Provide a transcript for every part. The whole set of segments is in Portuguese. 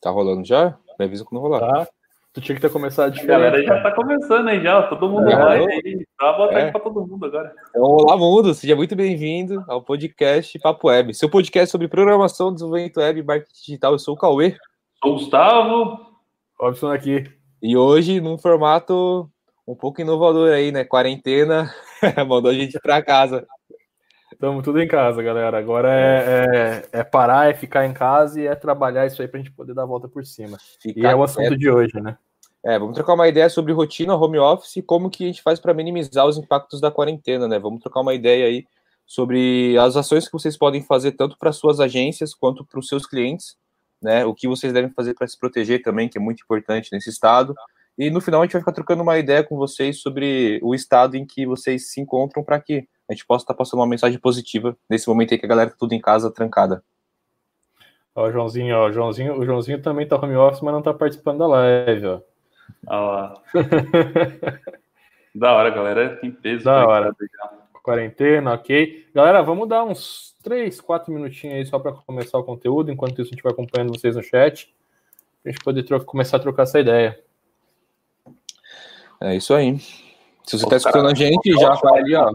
Tá rolando já? Me avisa quando rolar. Tá. Tu tinha que ter começado A diferente. galera já tá começando aí já, todo mundo É. vai aí. Dá boa tarde É. pra todo mundo agora. Então, olá, mundo! Seja muito bem-vindo ao podcast Papo Web, seu podcast sobre programação, desenvolvimento web e marketing digital. Eu sou o Cauê Sou o Gustavo. Robson aqui. e hoje, num formato um pouco inovador aí, né? Quarentena, mandou a gente pra casa. Estamos tudo em casa, galera. Agora é, é, é parar, é ficar em casa e é trabalhar isso aí pra gente poder dar a volta por cima. E Ficar é o assunto de hoje, né? É, vamos trocar uma ideia sobre rotina, home office e como que a gente faz para minimizar os impactos da quarentena, né? Vamos trocar uma ideia aí sobre as ações que vocês podem fazer tanto para suas agências quanto para os seus clientes, né? O que vocês devem fazer para se proteger também, que é muito importante nesse estado. E no final a gente vai ficar trocando uma ideia com vocês sobre o estado em que vocês se encontram para que a gente possa estar passando uma mensagem positiva nesse momento aí que a galera tá tudo em casa trancada. Ó, o Joãozinho, ó, o Joãozinho, o Joãozinho também tá home office, mas não tá participando da live, ó. Olha lá. da hora, galera. Tem peso. Da hora. Quarentena, ok. Galera, vamos dar uns 3, 4 minutinhos aí só para começar o conteúdo. Enquanto isso, a gente vai acompanhando vocês no chat. Pra gente poder tro- começar a trocar essa ideia. É isso aí. Se você está escutando a gente, já vai ali, ó.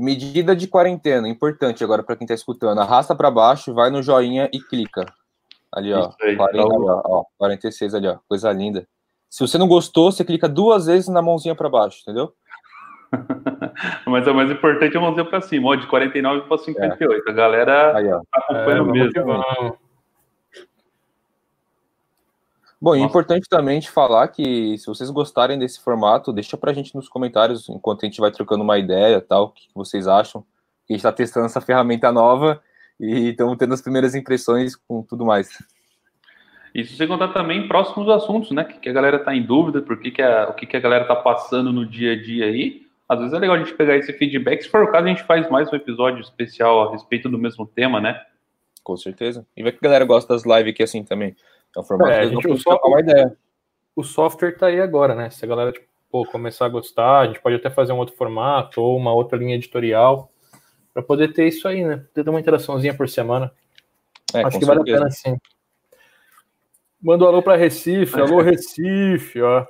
Medida de quarentena, importante agora para quem está escutando. Arrasta para baixo, vai no joinha e clica. Ali, ó. Aí, 40, tá ali, ó, ó, 46 ali, ó. Coisa linda. Se você não gostou, você clica duas vezes na mãozinha para baixo, entendeu? Mas o mais importante é mãozinha pra cima, ó, de 49 pra 58. A galera Aí, ó. tá acompanhando vamos mesmo. Bom, é importante também te falar que se vocês gostarem desse formato, deixa pra gente nos comentários enquanto a gente vai trocando uma ideia tal, o que vocês acham. A gente está testando essa ferramenta nova e estamos tendo as primeiras impressões com tudo mais. Isso sem contar também próximos assuntos, né? Que, que a galera tá em dúvida, por que que a, o que, que a galera tá passando no dia a dia aí. Às vezes é legal a gente pegar esse feedback. Se for o caso, a gente faz mais um episódio especial a respeito do mesmo tema, né? Com certeza. E vai que a galera gosta das lives aqui assim também. É um formato É, a gente trocar uma ideia. O software tá aí agora, né? Se a galera tipo, pô, começar a gostar, a gente pode até fazer um outro formato ou uma outra linha editorial para poder ter isso aí, né? Poder ter uma interaçãozinha por semana. É, Acho que vale a certeza. pena sim. Manda um alô para Recife, alô Recife, ó.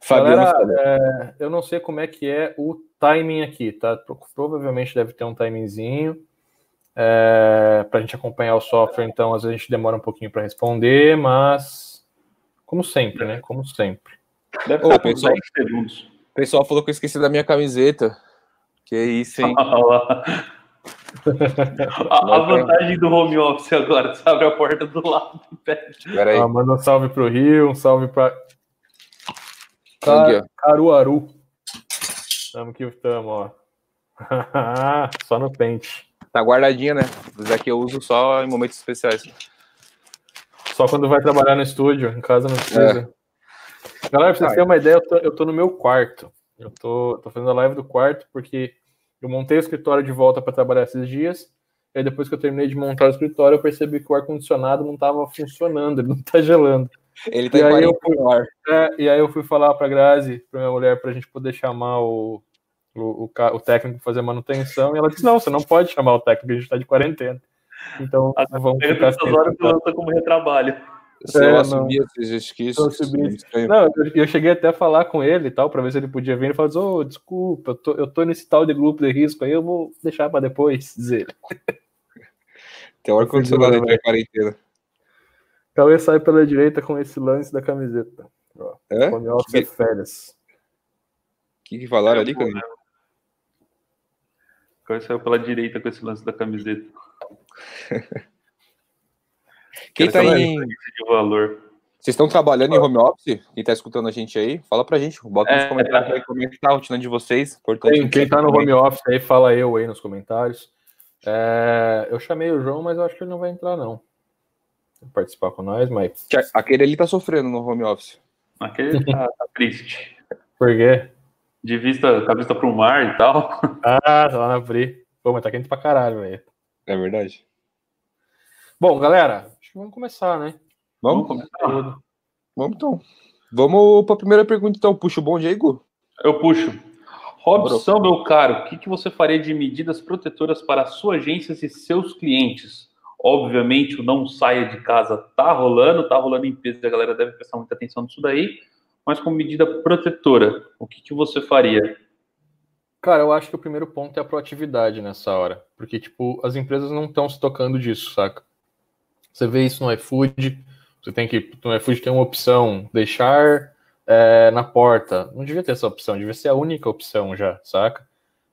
Fabiano Galera, é, eu não sei como é que é o timing aqui, tá? Pro- Provavelmente deve ter um timingzinho é, para a gente acompanhar o software, então às vezes a gente demora um pouquinho para responder, mas como sempre, né? Como sempre. Deve Ô, pessoal. 10 segundos. O pessoal falou que eu esqueci da minha camiseta. Que isso, hein? Olha lá. a, a vantagem do home office agora, você abre a porta do lado e pede. Ah, manda um salve pro Rio, um salve para. Caruaru. Tamo que tamo, ó. Só no pente. Tá guardadinha, né? Isso aqui eu uso só em momentos especiais. Só quando vai trabalhar no estúdio, em casa não precisa. Galera, pra vocês terem uma ideia, eu tô, eu tô no meu quarto. Eu tô, tô fazendo a live do quarto porque eu montei o escritório de volta para trabalhar esses dias. E aí depois que eu terminei de montar o escritório, eu percebi que o ar-condicionado não tava funcionando, ele não tá gelando. Ele tá E aí eu 40 no ar. É, e aí eu fui falar pra Grazi, pra minha mulher, pra gente poder chamar o, o, o, o técnico fazer manutenção. E ela disse, não, você não pode chamar o técnico, a gente tá de quarentena. Então, vamos ficar Essas horas você lança como retrabalho. Se eu É, assumir, vocês acham que isso Eu é. Não, eu, eu cheguei até a falar com ele e tal, pra ver se ele podia vir. Ele falou assim, ô, desculpa, eu tô, eu tô nesse tal de grupo de risco aí, eu vou deixar pra depois dizer. Tem ar-condicionado Figura, aí pra quarentena. Cauê sai pela direita com esse lance da camiseta. Ó, É? office Que- é férias. O que, que falaram ali, cara? Agora saiu pela direita com esse lance da camiseta. Quem tá Quero em. De valor. Vocês estão trabalhando em home office? Quem tá escutando a gente aí? Fala pra gente. Bota nos É, comentários aí como é que tá a rotina de vocês. Importante. Quem, quem tá no home office aí, fala eu aí nos comentários. É, eu chamei o João, mas eu acho que ele não vai entrar, não. Vai participar com nós, mas. Aquele ali tá sofrendo no home office. Aquele tá, tá triste. Por quê? De vista, com a vista pro mar e tal. Ah, tá lá na Pri. Pô, mas tá quente pra caralho, velho. É verdade. Bom, galera, acho que vamos começar, né? Vamos? começar? Vamos então. Vamos pra primeira pergunta, então. Puxa o bonde aí, Gu. Eu puxo. Robson, meu caro, o que, que você faria de medidas protetoras para suas agências e seus clientes? Obviamente, o não saia de casa tá rolando, tá rolando em peso, a galera deve prestar muita atenção nisso daí. Mas como medida protetora, o que, que você faria? Cara, eu acho que o primeiro ponto é a proatividade nessa hora. Porque, tipo, as empresas não estão se tocando disso, saca? Você vê isso no iFood, você tem que. No iFood tem uma opção, deixar é, na porta. Não devia ter essa opção, devia ser a única opção já, saca?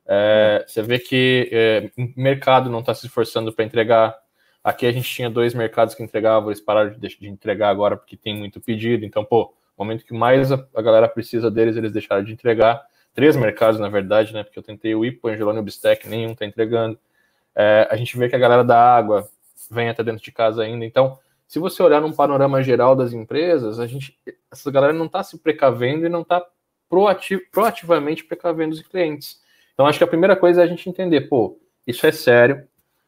É, você vê que é, o mercado não está se esforçando para entregar. Aqui a gente tinha dois mercados que entregavam, eles pararam de, de, entregar agora porque tem muito pedido. Então, pô, momento que mais a, a, galera precisa deles, eles deixaram de entregar. Três mercados, na verdade, né? Porque eu tentei o Ipo, Angelone e o Bistec, nenhum está entregando. É, a gente vê que a galera da água vem até dentro de casa ainda. Então, se você olhar num panorama geral das empresas, a gente, essa galera não está se precavendo e não está proativ, proativamente precavendo os clientes. Então, acho que a primeira coisa é a gente entender, pô, isso é sério,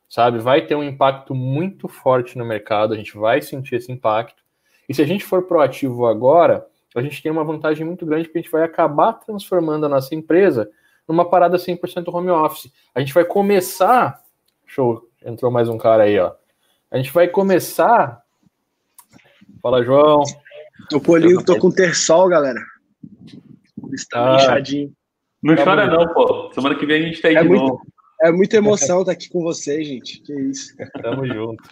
sabe? Vai ter um impacto muito forte no mercado, a gente vai sentir esse impacto. E se a gente for proativo agora, a gente tem uma vantagem muito grande que a gente vai acabar transformando a nossa empresa numa parada 100% home office. A gente vai começar. Show, entrou mais um cara aí, ó. A gente vai começar. Fala, João. Tô polindo, tô com terçol, galera. Está ah, inchadinho. Não tá chora, não, pô. Semana que vem a gente tá aí é de muito, novo. É muita emoção estar aqui com vocês, gente. Que isso. Tamo junto.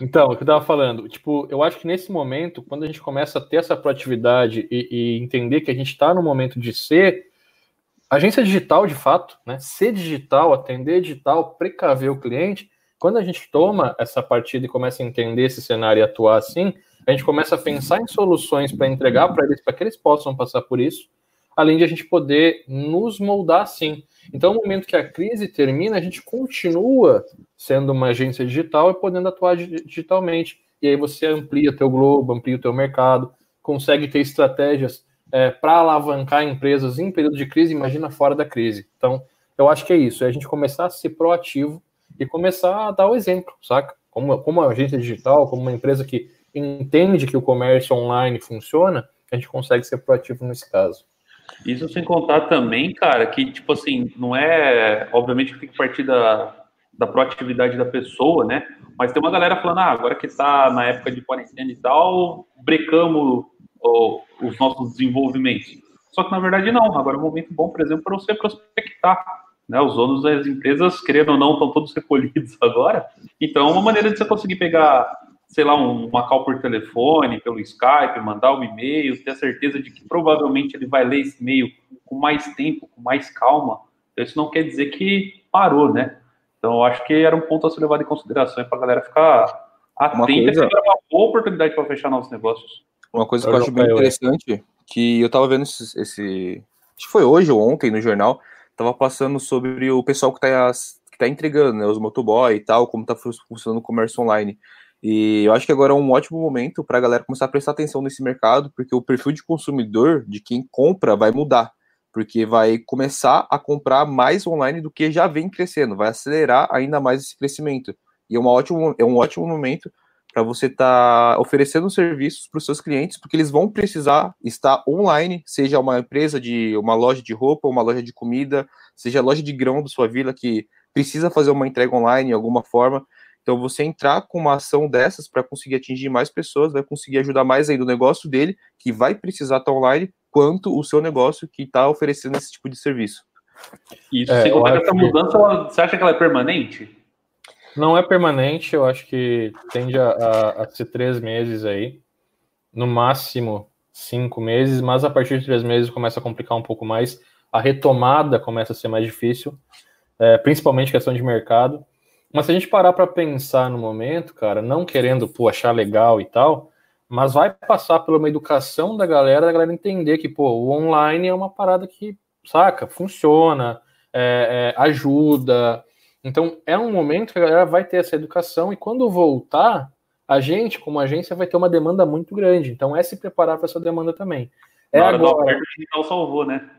Então, o que eu tava falando, tipo, eu acho que nesse momento, quando a gente começa a ter essa proatividade e, e entender que a gente está no momento de ser agência digital de fato, né? Ser digital, atender digital, precaver o cliente, quando a gente toma essa partida e começa a entender esse cenário e atuar assim, a gente começa a pensar em soluções para entregar para eles, para que eles possam passar por isso, além de a gente poder nos moldar assim. Então, no momento que a crise termina, a gente continua sendo uma agência digital e podendo atuar digitalmente. E aí você amplia teu globo, amplia o teu mercado, consegue ter estratégias é, para alavancar empresas em período de crise, imagina fora da crise. Então, eu acho que é isso, é a gente começar a ser proativo e começar a dar o exemplo, saca? Como, como uma agência digital, como uma empresa que entende que o comércio online funciona, a gente consegue ser proativo nesse caso. Isso sem contar também, cara, que, tipo assim, não é. Obviamente que tem que partir da, da proatividade da pessoa, né? Mas tem uma galera falando, ah, agora que está na época de quarentena e tal, brecamos oh, os nossos desenvolvimentos. Só que na verdade não. Agora é um momento bom, por exemplo, para você prospectar. Né? Os ônus das empresas, querendo ou não, estão todos recolhidos agora. Então, é uma maneira de você conseguir pegar, sei lá, um, uma call por telefone, pelo Skype, mandar um e-mail, ter a certeza de que provavelmente ele vai ler esse e-mail com mais tempo, com mais calma. Então, isso não quer dizer que parou, né? Então, eu acho que era um ponto a ser levado em consideração para a galera ficar atenta coisa... e uma boa oportunidade para fechar novos negócios. Uma coisa que eu acho bem interessante, que eu estava vendo esse, esse, Acho que foi hoje ou ontem no jornal, tava passando sobre o pessoal que tá, que tá entregando, né, os motoboy e tal, como tá funcionando o comércio online. E eu acho que agora é um ótimo momento para a galera começar a prestar atenção nesse mercado, porque o perfil de consumidor de quem compra vai mudar, porque vai começar a comprar mais online do que já vem crescendo, vai acelerar ainda mais esse crescimento. E é, uma ótimo, é um ótimo momento para você estar tá oferecendo serviços para os seus clientes, porque eles vão precisar estar online, seja uma empresa de uma loja de roupa, uma loja de comida, seja a loja de grão da sua vila que precisa fazer uma entrega online de alguma forma. Então, você entrar com uma ação dessas para conseguir atingir mais pessoas, vai conseguir ajudar mais aí do negócio dele, que vai precisar estar online, quanto o seu negócio que está oferecendo esse tipo de serviço. Isso, é, essa mudança, você acha que ela é permanente? Não é permanente, eu acho que tende a, a, a, ser três meses aí, no máximo cinco meses, mas a partir de três meses começa a complicar um pouco mais, a retomada começa a ser mais difícil, é, principalmente questão de mercado. Mas se a gente parar para pensar no momento, cara, não querendo pô, achar legal e tal, mas vai passar por uma educação da galera, da galera entender que pô, o online é uma parada que, saca, funciona, é, é, ajuda, então, é um momento que a galera vai ter essa educação e quando voltar, a gente, como agência, vai ter uma demanda muito grande. Então, é se preparar para essa demanda também. É agora. O digital salvou, né?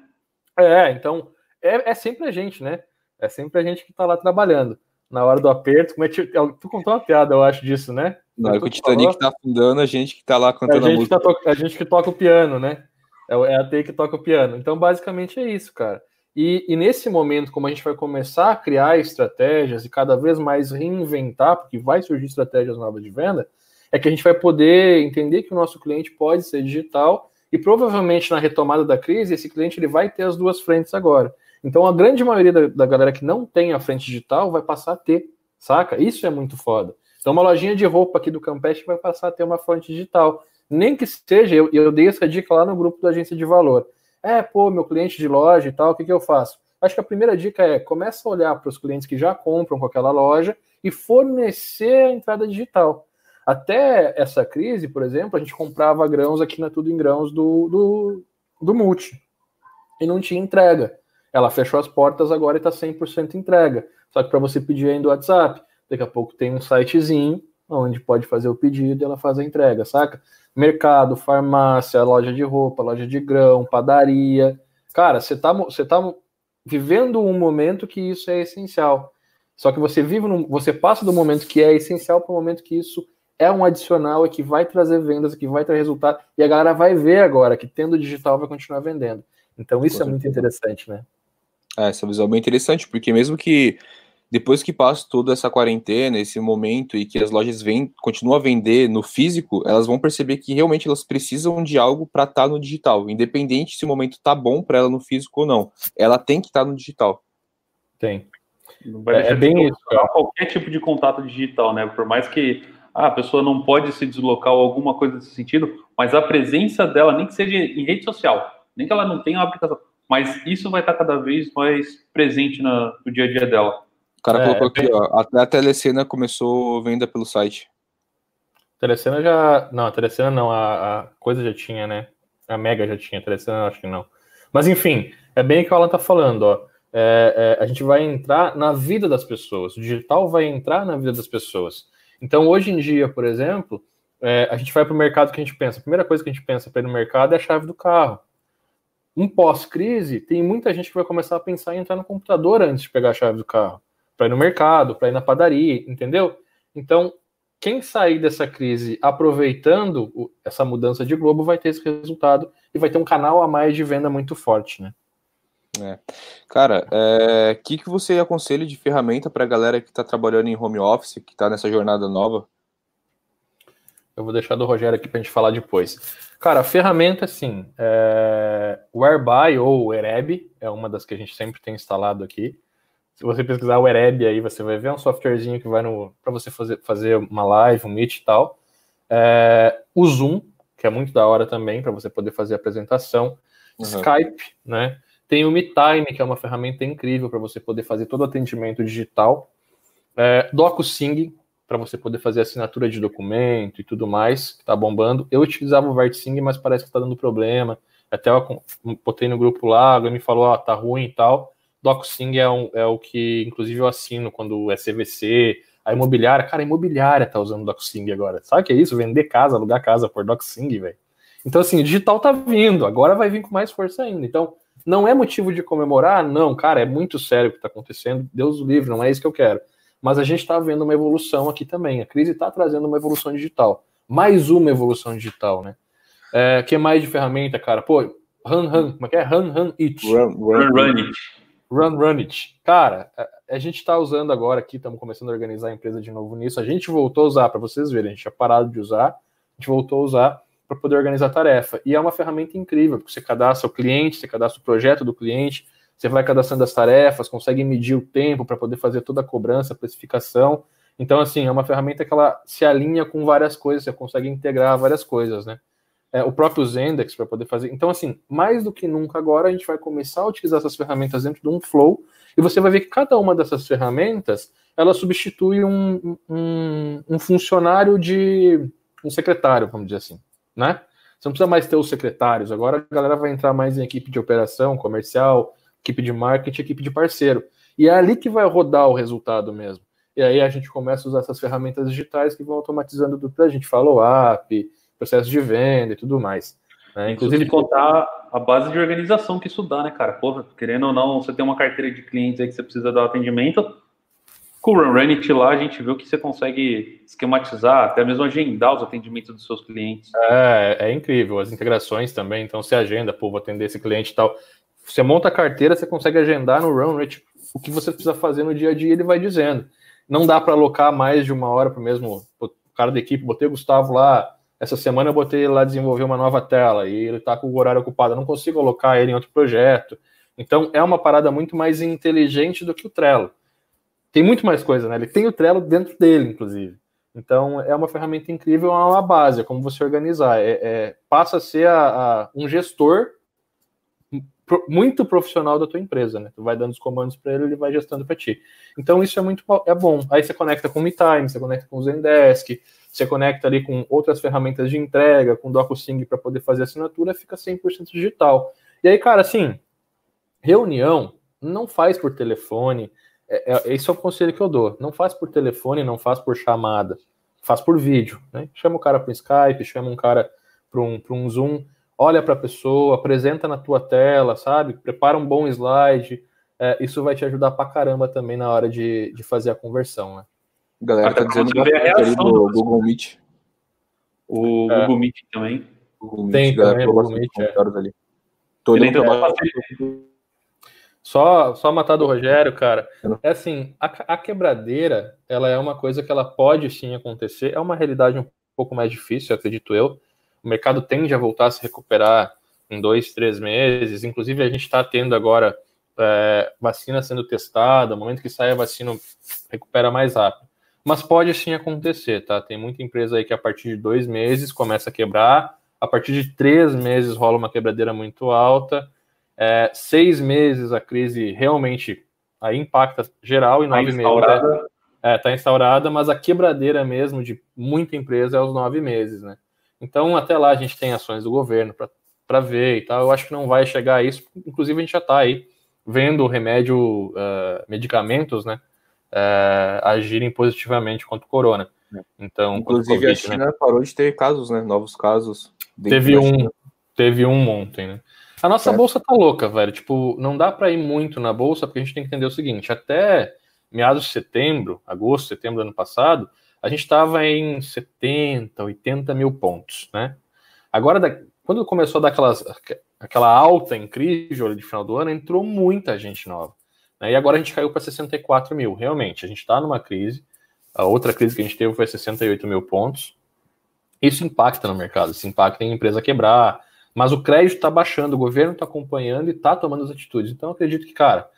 É, então, é, é sempre a gente, né? É sempre a gente que está lá trabalhando. Na hora do aperto, como é que, tu contou uma piada, eu acho, disso, né? Na hora que o Titanic está afundando, a gente que está lá cantando a, a música. Tá a gente que toca o piano, né? É, é a T que toca o piano. Então, basicamente é isso, cara. E, e, nesse momento, como a gente vai começar a criar estratégias e cada vez mais reinventar, porque vai surgir estratégias novas de venda, é que a gente vai poder entender que o nosso cliente pode ser digital e provavelmente na retomada da crise, esse cliente ele vai ter as duas frentes agora. Então a grande maioria da, da galera que não tem a frente digital vai passar a ter, saca? Isso é muito foda. Então uma lojinha de roupa aqui do Campeste vai passar a ter uma frente digital. Nem que seja, eu, eu dei essa dica lá no grupo da agência de valor. É, pô, meu cliente de loja e tal, o que, que eu faço? Acho que a primeira dica é começa a olhar para os clientes que já compram com aquela loja e fornecer a entrada digital. Até essa crise, por exemplo, a gente comprava grãos aqui na Tudo em Grãos do, do, do Multi e não tinha entrega. Ela fechou as portas agora e está 100% entrega. Só que para você pedir aí do WhatsApp, daqui a pouco tem um sitezinho onde pode fazer o pedido e ela faz a entrega, saca? Mercado, farmácia, loja de roupa, loja de grão, padaria. Cara, você tá, você tá vivendo um momento que isso é essencial. Só que você vive, num, você passa do momento que é essencial para o momento que isso é um adicional e que vai trazer vendas, que vai trazer resultado, e a galera vai ver agora que tendo digital vai continuar vendendo. Então isso Com é certeza. muito interessante, né? É, essa visão é bem interessante, porque mesmo que depois que passa toda essa quarentena, esse momento, e que as lojas vêm, continuam a vender no físico, elas vão perceber que realmente elas precisam de algo para estar tá no digital, independente se o momento tá bom para ela no físico ou não. Ela tem que estar tá no digital. Tem. é, é bem isso. Qualquer tipo de contato digital, né? Por mais que ah, a pessoa não pode se deslocar ou alguma coisa nesse sentido, mas a presença dela, nem que seja em rede social, nem que ela não tenha uma aplicação, mas isso vai estar cada vez mais presente no, no dia a dia dela. O cara é, colocou aqui, ó, até a Telecena começou venda pelo site. Telecena já. Não, a Telecena não, a, a, coisa já tinha, né? A Mega já tinha, a Telecena acho que não. Mas enfim, é bem o que o Alan tá falando, ó. É, é, a gente vai entrar na vida das pessoas. O digital vai entrar na vida das pessoas. Então, hoje em dia, por exemplo, é, a gente vai para o mercado que a gente pensa. A primeira coisa que a gente pensa para ir no mercado é a chave do carro. Um pós-crise, tem muita gente que vai começar a pensar em entrar no computador antes de pegar a chave do carro, para ir no mercado, para ir na padaria, entendeu? Então, quem sair dessa crise aproveitando essa mudança de globo vai ter esse resultado e vai ter um canal a mais de venda muito forte, né? É. Cara, o é, que, que você aconselha de ferramenta para a galera que está trabalhando em home office, que está nessa jornada nova? Eu vou deixar do Rogério aqui para a gente falar depois. Cara, a ferramenta, assim, é... ou Ereb é uma das que a gente sempre tem instalado aqui. Se você pesquisar o Ereb aí, você vai ver um softwarezinho que vai no para você fazer, fazer uma live, um meet e tal. É... O Zoom, que é muito da hora também, para você poder fazer apresentação. Uhum. Skype, né? Tem o MeTime, que é uma ferramenta incrível para você poder fazer todo o atendimento digital. É, DocuSign, para você poder fazer assinatura de documento e tudo mais, que está bombando. Eu utilizava o VertSign, mas parece que está dando problema. Até eu botei no grupo lá, alguém me falou, ah, tá ruim e tal. DocuSign é, um, é o que, inclusive, eu assino quando é CVC, a imobiliária, cara, a imobiliária tá usando DocSing agora. Sabe o que é isso? Vender casa, alugar casa por DocSing, velho. Então, assim, o digital tá vindo, agora vai vir com mais força ainda. Então, não é motivo de comemorar? Não, cara, é muito sério o que está acontecendo. Deus livre, não é isso que eu quero. Mas a gente está vendo uma evolução aqui também. A crise está trazendo uma evolução digital. Mais uma evolução digital, né? É, que mais de ferramenta, cara? Pô, run, run, como é que é? Run, run, it. Run, run, run it. Run, run it. Cara, a, gente está usando agora aqui, estamos começando a organizar a empresa de novo nisso. A gente voltou a usar, para vocês verem, a gente tinha parado de usar, a gente voltou a usar para poder organizar a tarefa. E é uma ferramenta incrível, porque você cadastra o cliente, você cadastra o projeto do cliente, você vai cadastrando as tarefas, consegue medir o tempo para poder fazer toda a cobrança, a precificação. Então, assim, é uma ferramenta que ela se alinha com várias coisas, você consegue integrar várias coisas, né? É, o próprio Zendex para poder fazer. Então, assim, mais do que nunca agora, a gente vai começar a utilizar essas ferramentas dentro de um flow, e você vai ver que cada uma dessas ferramentas, ela substitui um, um, um funcionário de um secretário, vamos dizer assim né? Você não precisa mais ter os secretários, agora a galera vai entrar mais em equipe de operação, comercial, equipe de marketing, equipe de parceiro. E é ali que vai rodar o resultado mesmo. E aí a gente começa a usar essas ferramentas digitais que vão automatizando tudo. A gente follow-up, processo de venda e tudo mais. Né? Inclusive contar a base de organização que isso dá, né, cara? Porra, querendo ou não, você tem uma carteira de clientes aí que você precisa dar atendimento, com o Runit lá, a gente viu que você consegue esquematizar, até mesmo agendar os atendimentos dos seus clientes. É, é incrível. As integrações também, então você agenda, pô, vou atender esse cliente e tal. Você monta a carteira, você consegue agendar no Run Rate o que você precisa fazer no dia a dia, ele vai dizendo. Não dá para alocar mais de uma hora para o mesmo cara da equipe. Botei o Gustavo lá, essa semana eu botei ele lá desenvolver uma nova tela e ele está com o horário ocupado. Eu não consigo alocar ele em outro projeto. Então é uma parada muito mais inteligente do que o Trello. Tem muito mais coisa, né? Ele tem o Trello dentro dele, inclusive. Então é uma ferramenta incrível, é uma base, é como você organizar. É, é passa a ser a, a, um gestor muito profissional da tua empresa, né? Tu vai dando os comandos para ele, ele vai gestando para ti. Então isso é muito é bom. Aí você conecta com o MeTime, você conecta com o Zendesk, você conecta ali com outras ferramentas de entrega, com DocuSign para poder fazer assinatura, fica 100% digital. E aí, cara, assim, reunião não faz por telefone. É, é, esse é o conselho que eu dou. Não faz por telefone, não faz por chamada, faz por vídeo. Né? Chama o cara para Skype, chama um cara para um, um Zoom olha para a pessoa, apresenta na tua tela, sabe? Prepara um bom slide. É, isso vai te ajudar pra caramba também na hora de, de fazer a conversão, né? A galera tá dizendo bastante do, do Google Meet. O é. Google Meet também. Google Meet, Tem galera, também, Google Meet, é. ali. Tô só, só matar do Rogério, cara. É assim, a, a, quebradeira, ela é uma coisa que ela pode sim acontecer. É uma realidade um pouco mais difícil, acredito eu o mercado tende a voltar a se recuperar em dois, três meses. Inclusive, a gente está tendo agora é, vacina sendo testada, no momento que sai a vacina, recupera mais rápido. Mas pode sim acontecer, tá? Tem muita empresa aí que a partir de dois meses começa a quebrar, a partir de três meses rola uma quebradeira muito alta, é, seis meses a crise realmente aí impacta geral e tá nove meses. Está é, tá instaurada, mas a quebradeira mesmo de muita empresa é os nove meses, né? Então, até lá a gente tem ações do governo para ver e tal. Eu acho que não vai chegar a isso. Inclusive, a gente já está aí vendo o remédio, uh, medicamentos, né, uh, agirem positivamente contra o corona. É. Então, inclusive COVID, a China né? parou de ter casos, né, novos casos. Teve um, teve um ontem, né? A nossa é. bolsa tá louca, velho. Tipo, não dá para ir muito na bolsa porque a gente tem que entender o seguinte: até meados de setembro, agosto, setembro do ano passado, a gente estava em 70, 80 mil pontos, né? Agora, quando começou a dar aquelas, aquela alta incrível de final do ano, entrou muita gente nova. Né? E agora a gente caiu para 64 mil. Realmente, a gente está numa crise. A outra crise que a gente teve foi 68 mil pontos. Isso impacta no mercado, isso impacta em empresa quebrar. Mas o crédito está baixando, o governo está acompanhando e está tomando as atitudes. Então, acredito que, cara,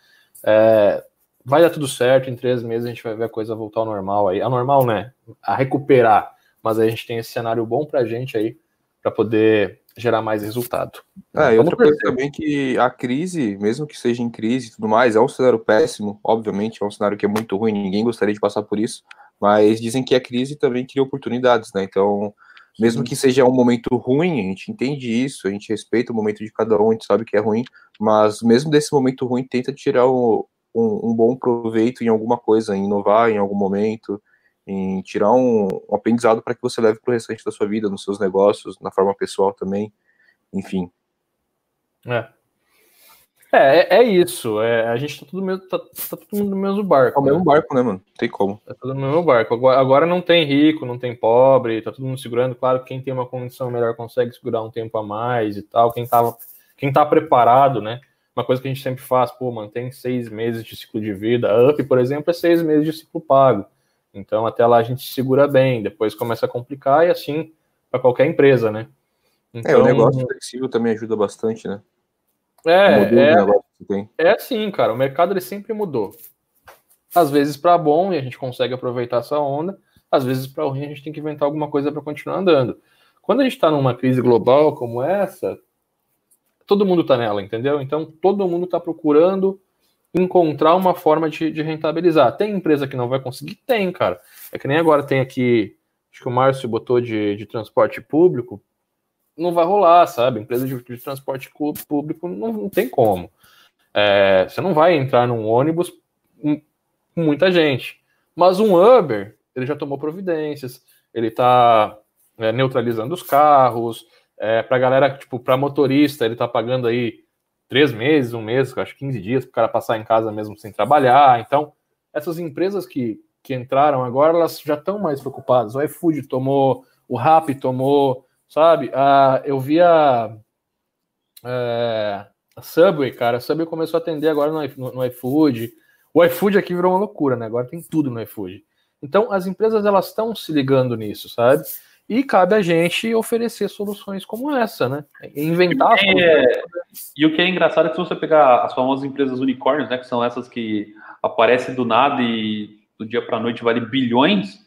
é, vai dar tudo certo, em três meses a gente vai ver a coisa voltar ao normal aí. A normal, né? A recuperar. Mas a gente tem esse cenário bom pra gente aí, para poder gerar mais resultado. É, e outra coisa também que a crise, mesmo que seja em crise e tudo mais, é um cenário péssimo, obviamente, é um cenário que é muito ruim, ninguém gostaria de passar por isso, mas dizem que a crise também cria oportunidades, né? Então, mesmo que seja um momento ruim, a gente entende isso, a gente respeita o momento de cada um, a gente sabe que é ruim, mas mesmo desse momento ruim, tenta tirar o, um, um, bom proveito em alguma coisa, em inovar em algum momento, em tirar um, um aprendizado para que você leve para o restante da sua vida, nos seus negócios, na forma pessoal também, enfim. É. É, é, é isso. É, a gente tá todo, mesmo, tá, tá todo mundo no mesmo barco. É o né? mesmo barco, né, mano? Não tem como. Tá todo no mesmo barco. Agora, agora não tem rico, não tem pobre, tá todo mundo segurando. Claro que quem tem uma condição melhor consegue segurar um tempo a mais e tal. Quem, tava, quem tá preparado, né? Uma coisa que a gente sempre faz, pô, mantém seis meses de ciclo de vida. A UP, por exemplo, é seis meses de ciclo pago. Então, até lá a gente segura bem, depois começa a complicar e assim para qualquer empresa, né? Então, é, o então, negócio flexível também ajuda bastante, né? É, é, é assim, cara, o mercado ele sempre mudou. Às vezes para bom e a gente consegue aproveitar essa onda, às vezes para ruim a gente tem que inventar alguma coisa para continuar andando. Quando a gente está numa crise global como essa, todo mundo está nela, entendeu? Então todo mundo está procurando encontrar uma forma de, de, rentabilizar. Tem empresa que não vai conseguir? Tem, cara. É que nem agora tem aqui, acho que o Márcio botou de, de transporte público, não vai rolar, sabe? Empresa de, de transporte público não, não tem como. É, você não vai entrar num ônibus com muita gente. Mas um Uber, ele já tomou providências, ele está é, neutralizando os carros, é, para galera, tipo, para motorista, ele tá pagando aí três meses, um mês, acho 15 dias, para o cara passar em casa mesmo sem trabalhar. Então, essas empresas que, que entraram agora, elas já estão mais preocupadas. O iFood tomou, o Rappi tomou, sabe? Ah, eu vi a, é, A Subway, cara, a Subway começou a atender agora no, no iFood. O iFood aqui virou uma loucura, né? Agora tem tudo no iFood. Então, as empresas elas estão se ligando nisso, sabe? E cabe a gente oferecer soluções como essa, né? Inventar. E, é, e o que é engraçado é que se você pegar as famosas empresas unicórnios, né, que são essas que aparecem do nada e do dia para a noite vale bilhões,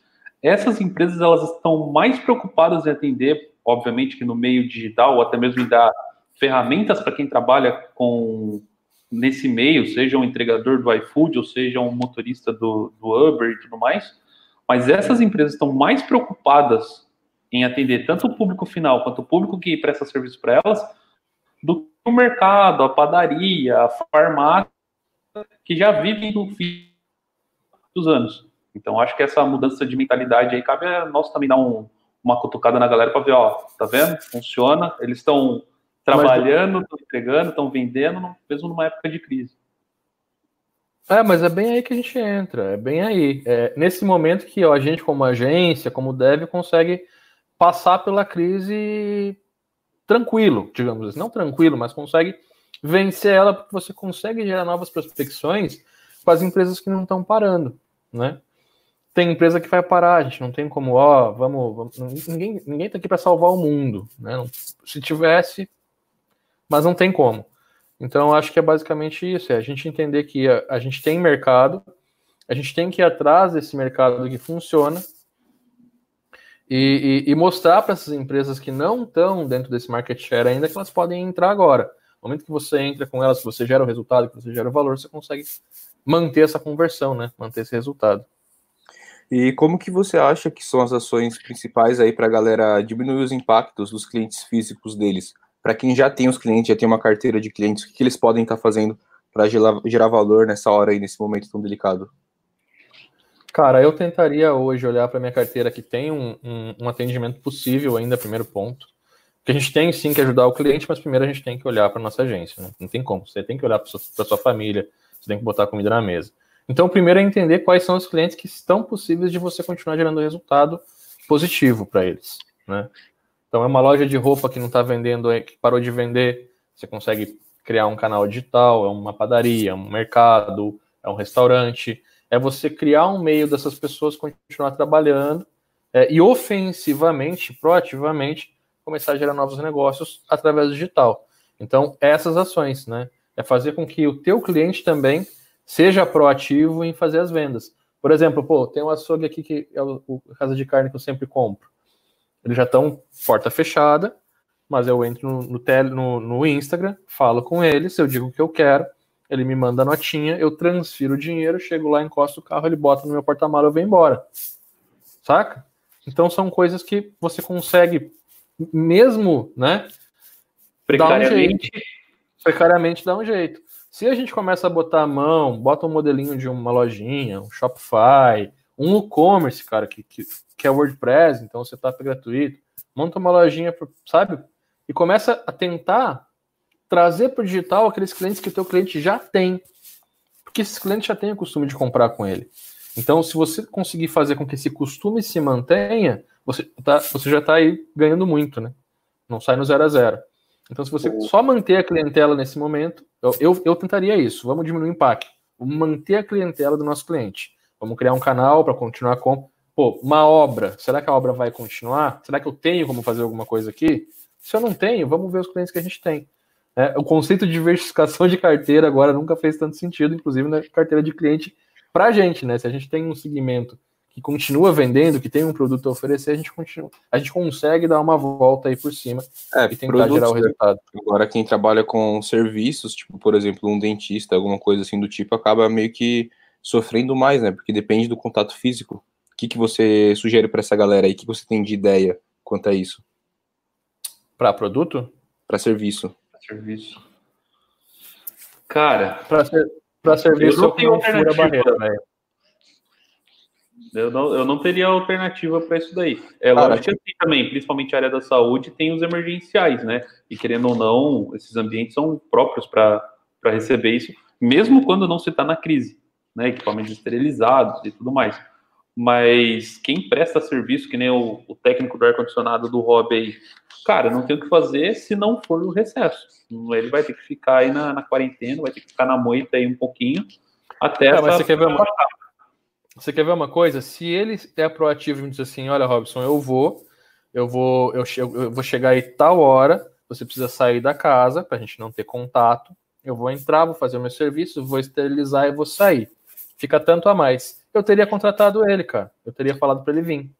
essas empresas elas estão mais preocupadas em atender, obviamente que no meio digital, ou até mesmo em dar ferramentas para quem trabalha com nesse meio, seja um entregador do iFood ou seja um motorista do, do Uber e tudo mais. Mas essas empresas estão mais preocupadas em atender tanto o público final quanto o público que presta serviço para elas do que o mercado, a padaria, a farmácia, que já vivem no fim dos anos. Então, acho que essa mudança de mentalidade aí cabe a nós também dar um, uma cutucada na galera para ver, ó, tá vendo? Funciona, eles estão trabalhando, estão entregando, estão vendendo, mesmo numa época de crise. É, mas é bem aí que a gente entra, é bem aí. É nesse momento que ó, a gente, como agência, como deve, consegue passar pela crise tranquilo, digamos assim, não tranquilo, mas consegue vencer ela porque você consegue gerar novas prospecções com as empresas que não estão parando, né? Tem empresa que vai parar, a gente não tem como, ó, vamos, vamos ninguém, ninguém tá aqui para salvar o mundo, né? Se tivesse, mas não tem como. Então, acho que é basicamente isso: é a gente entender que a, a gente tem mercado, a gente tem que ir atrás desse mercado que funciona e, e, e mostrar para essas empresas que não estão dentro desse market share ainda que elas podem entrar agora. No momento que você entra com elas, que você gera o resultado, que você gera o valor, você consegue manter essa conversão, né? Manter esse resultado. E como que você acha que são as ações principais aí para a galera diminuir os impactos dos clientes físicos deles? para quem já tem os clientes, já tem uma carteira de clientes, o que, que eles podem estar tá fazendo para gerar, gerar valor nessa hora aí, nesse momento tão delicado? Cara, eu tentaria hoje olhar para minha carteira que tem um, um, um, atendimento possível ainda, primeiro ponto. Porque a gente tem sim que ajudar o cliente, mas primeiro a gente tem que olhar para nossa agência. Né? Não tem como. Você tem que olhar para sua, sua família, você tem que botar comida na mesa. Então, primeiro é entender quais são os clientes que estão possíveis de você continuar gerando resultado positivo para eles. Né? Então é uma loja de roupa que não está vendendo, é, que parou de vender, você consegue criar um canal digital, é uma padaria, é um mercado, é um restaurante. É você criar um meio dessas pessoas continuar trabalhando é, e ofensivamente, proativamente, começar a gerar novos negócios através do digital. Então, essas ações, né? É fazer com que o teu cliente também seja proativo em fazer as vendas. Por exemplo, pô, tem um açougue aqui que é o, o casa de carne que eu sempre compro. Eles já estão porta fechada, mas eu entro no, no, tele, no, no Instagram, falo com eles, eu digo o que eu quero, ele me manda a notinha, eu transfiro o dinheiro, chego lá, encosto o carro, ele bota no meu porta-malas, eu venho embora. Saca? Então são coisas que você consegue, mesmo, né? Precariamente. Um precariamente dá um jeito. Se a gente começa a botar a mão, bota um modelinho de uma lojinha, um Shopify, um e-commerce, cara, que, que, que, é WordPress, então você tá gratuito, monta uma lojinha, sabe? E começa a tentar trazer para o digital aqueles clientes que o teu cliente já tem. Porque esses clientes já têm o costume de comprar com ele. Então, se você conseguir fazer com que esse costume se mantenha, você, tá, você já está aí ganhando muito, né? Não sai no zero a zero. Então, se você só manter a clientela nesse momento, eu, eu, eu tentaria isso. Vamos diminuir o impacto. Vamos manter a clientela do nosso cliente. Vamos criar um canal para continuar com. Pô, uma obra. Será que a obra vai continuar? Será que eu tenho como fazer alguma coisa aqui? Se eu não tenho, vamos ver os clientes que a gente tem. É, o conceito de diversificação de carteira agora nunca fez tanto sentido, inclusive na carteira de cliente para a gente, né? Se a gente tem um segmento que continua vendendo, que tem um produto a oferecer, a gente continua, a gente consegue dar uma volta aí por cima é, e tentar produtos, gerar o resultado. Agora quem trabalha com serviços, tipo, por exemplo, um dentista, alguma coisa assim do tipo, acaba meio que sofrendo mais, né? Porque depende do contato físico. O que, que você sugere para essa galera aí? O que você tem de ideia quanto a isso? Para produto? Para serviço. Pra serviço. Cara, para ser, serviço eu não tenho alternativa. Barreira, velho. Eu não, eu não teria alternativa para isso daí. É lógico que assim, também, principalmente a área da saúde, tem os emergenciais, né? E querendo ou não, esses ambientes são próprios para receber isso, mesmo quando não se está na crise né, equipamentos esterilizados e tudo mais. Mas quem presta serviço, que nem o, o técnico do ar-condicionado do Rob aí, cara, não tem o que fazer se não for no recesso. Ele vai ter que ficar aí na, na quarentena, vai ter que ficar na moita aí um pouquinho, até é, mas você quer ver uma... Você quer ver uma coisa? Se ele é proativo e diz assim, olha, Robson, eu vou, eu vou, eu, eu vou chegar aí tal hora, você precisa sair da casa para a gente não ter contato. Eu vou entrar, vou fazer o meu serviço, vou esterilizar e vou sair. Fica tanto a mais. Eu teria contratado ele, cara. Eu teria falado para ele vir.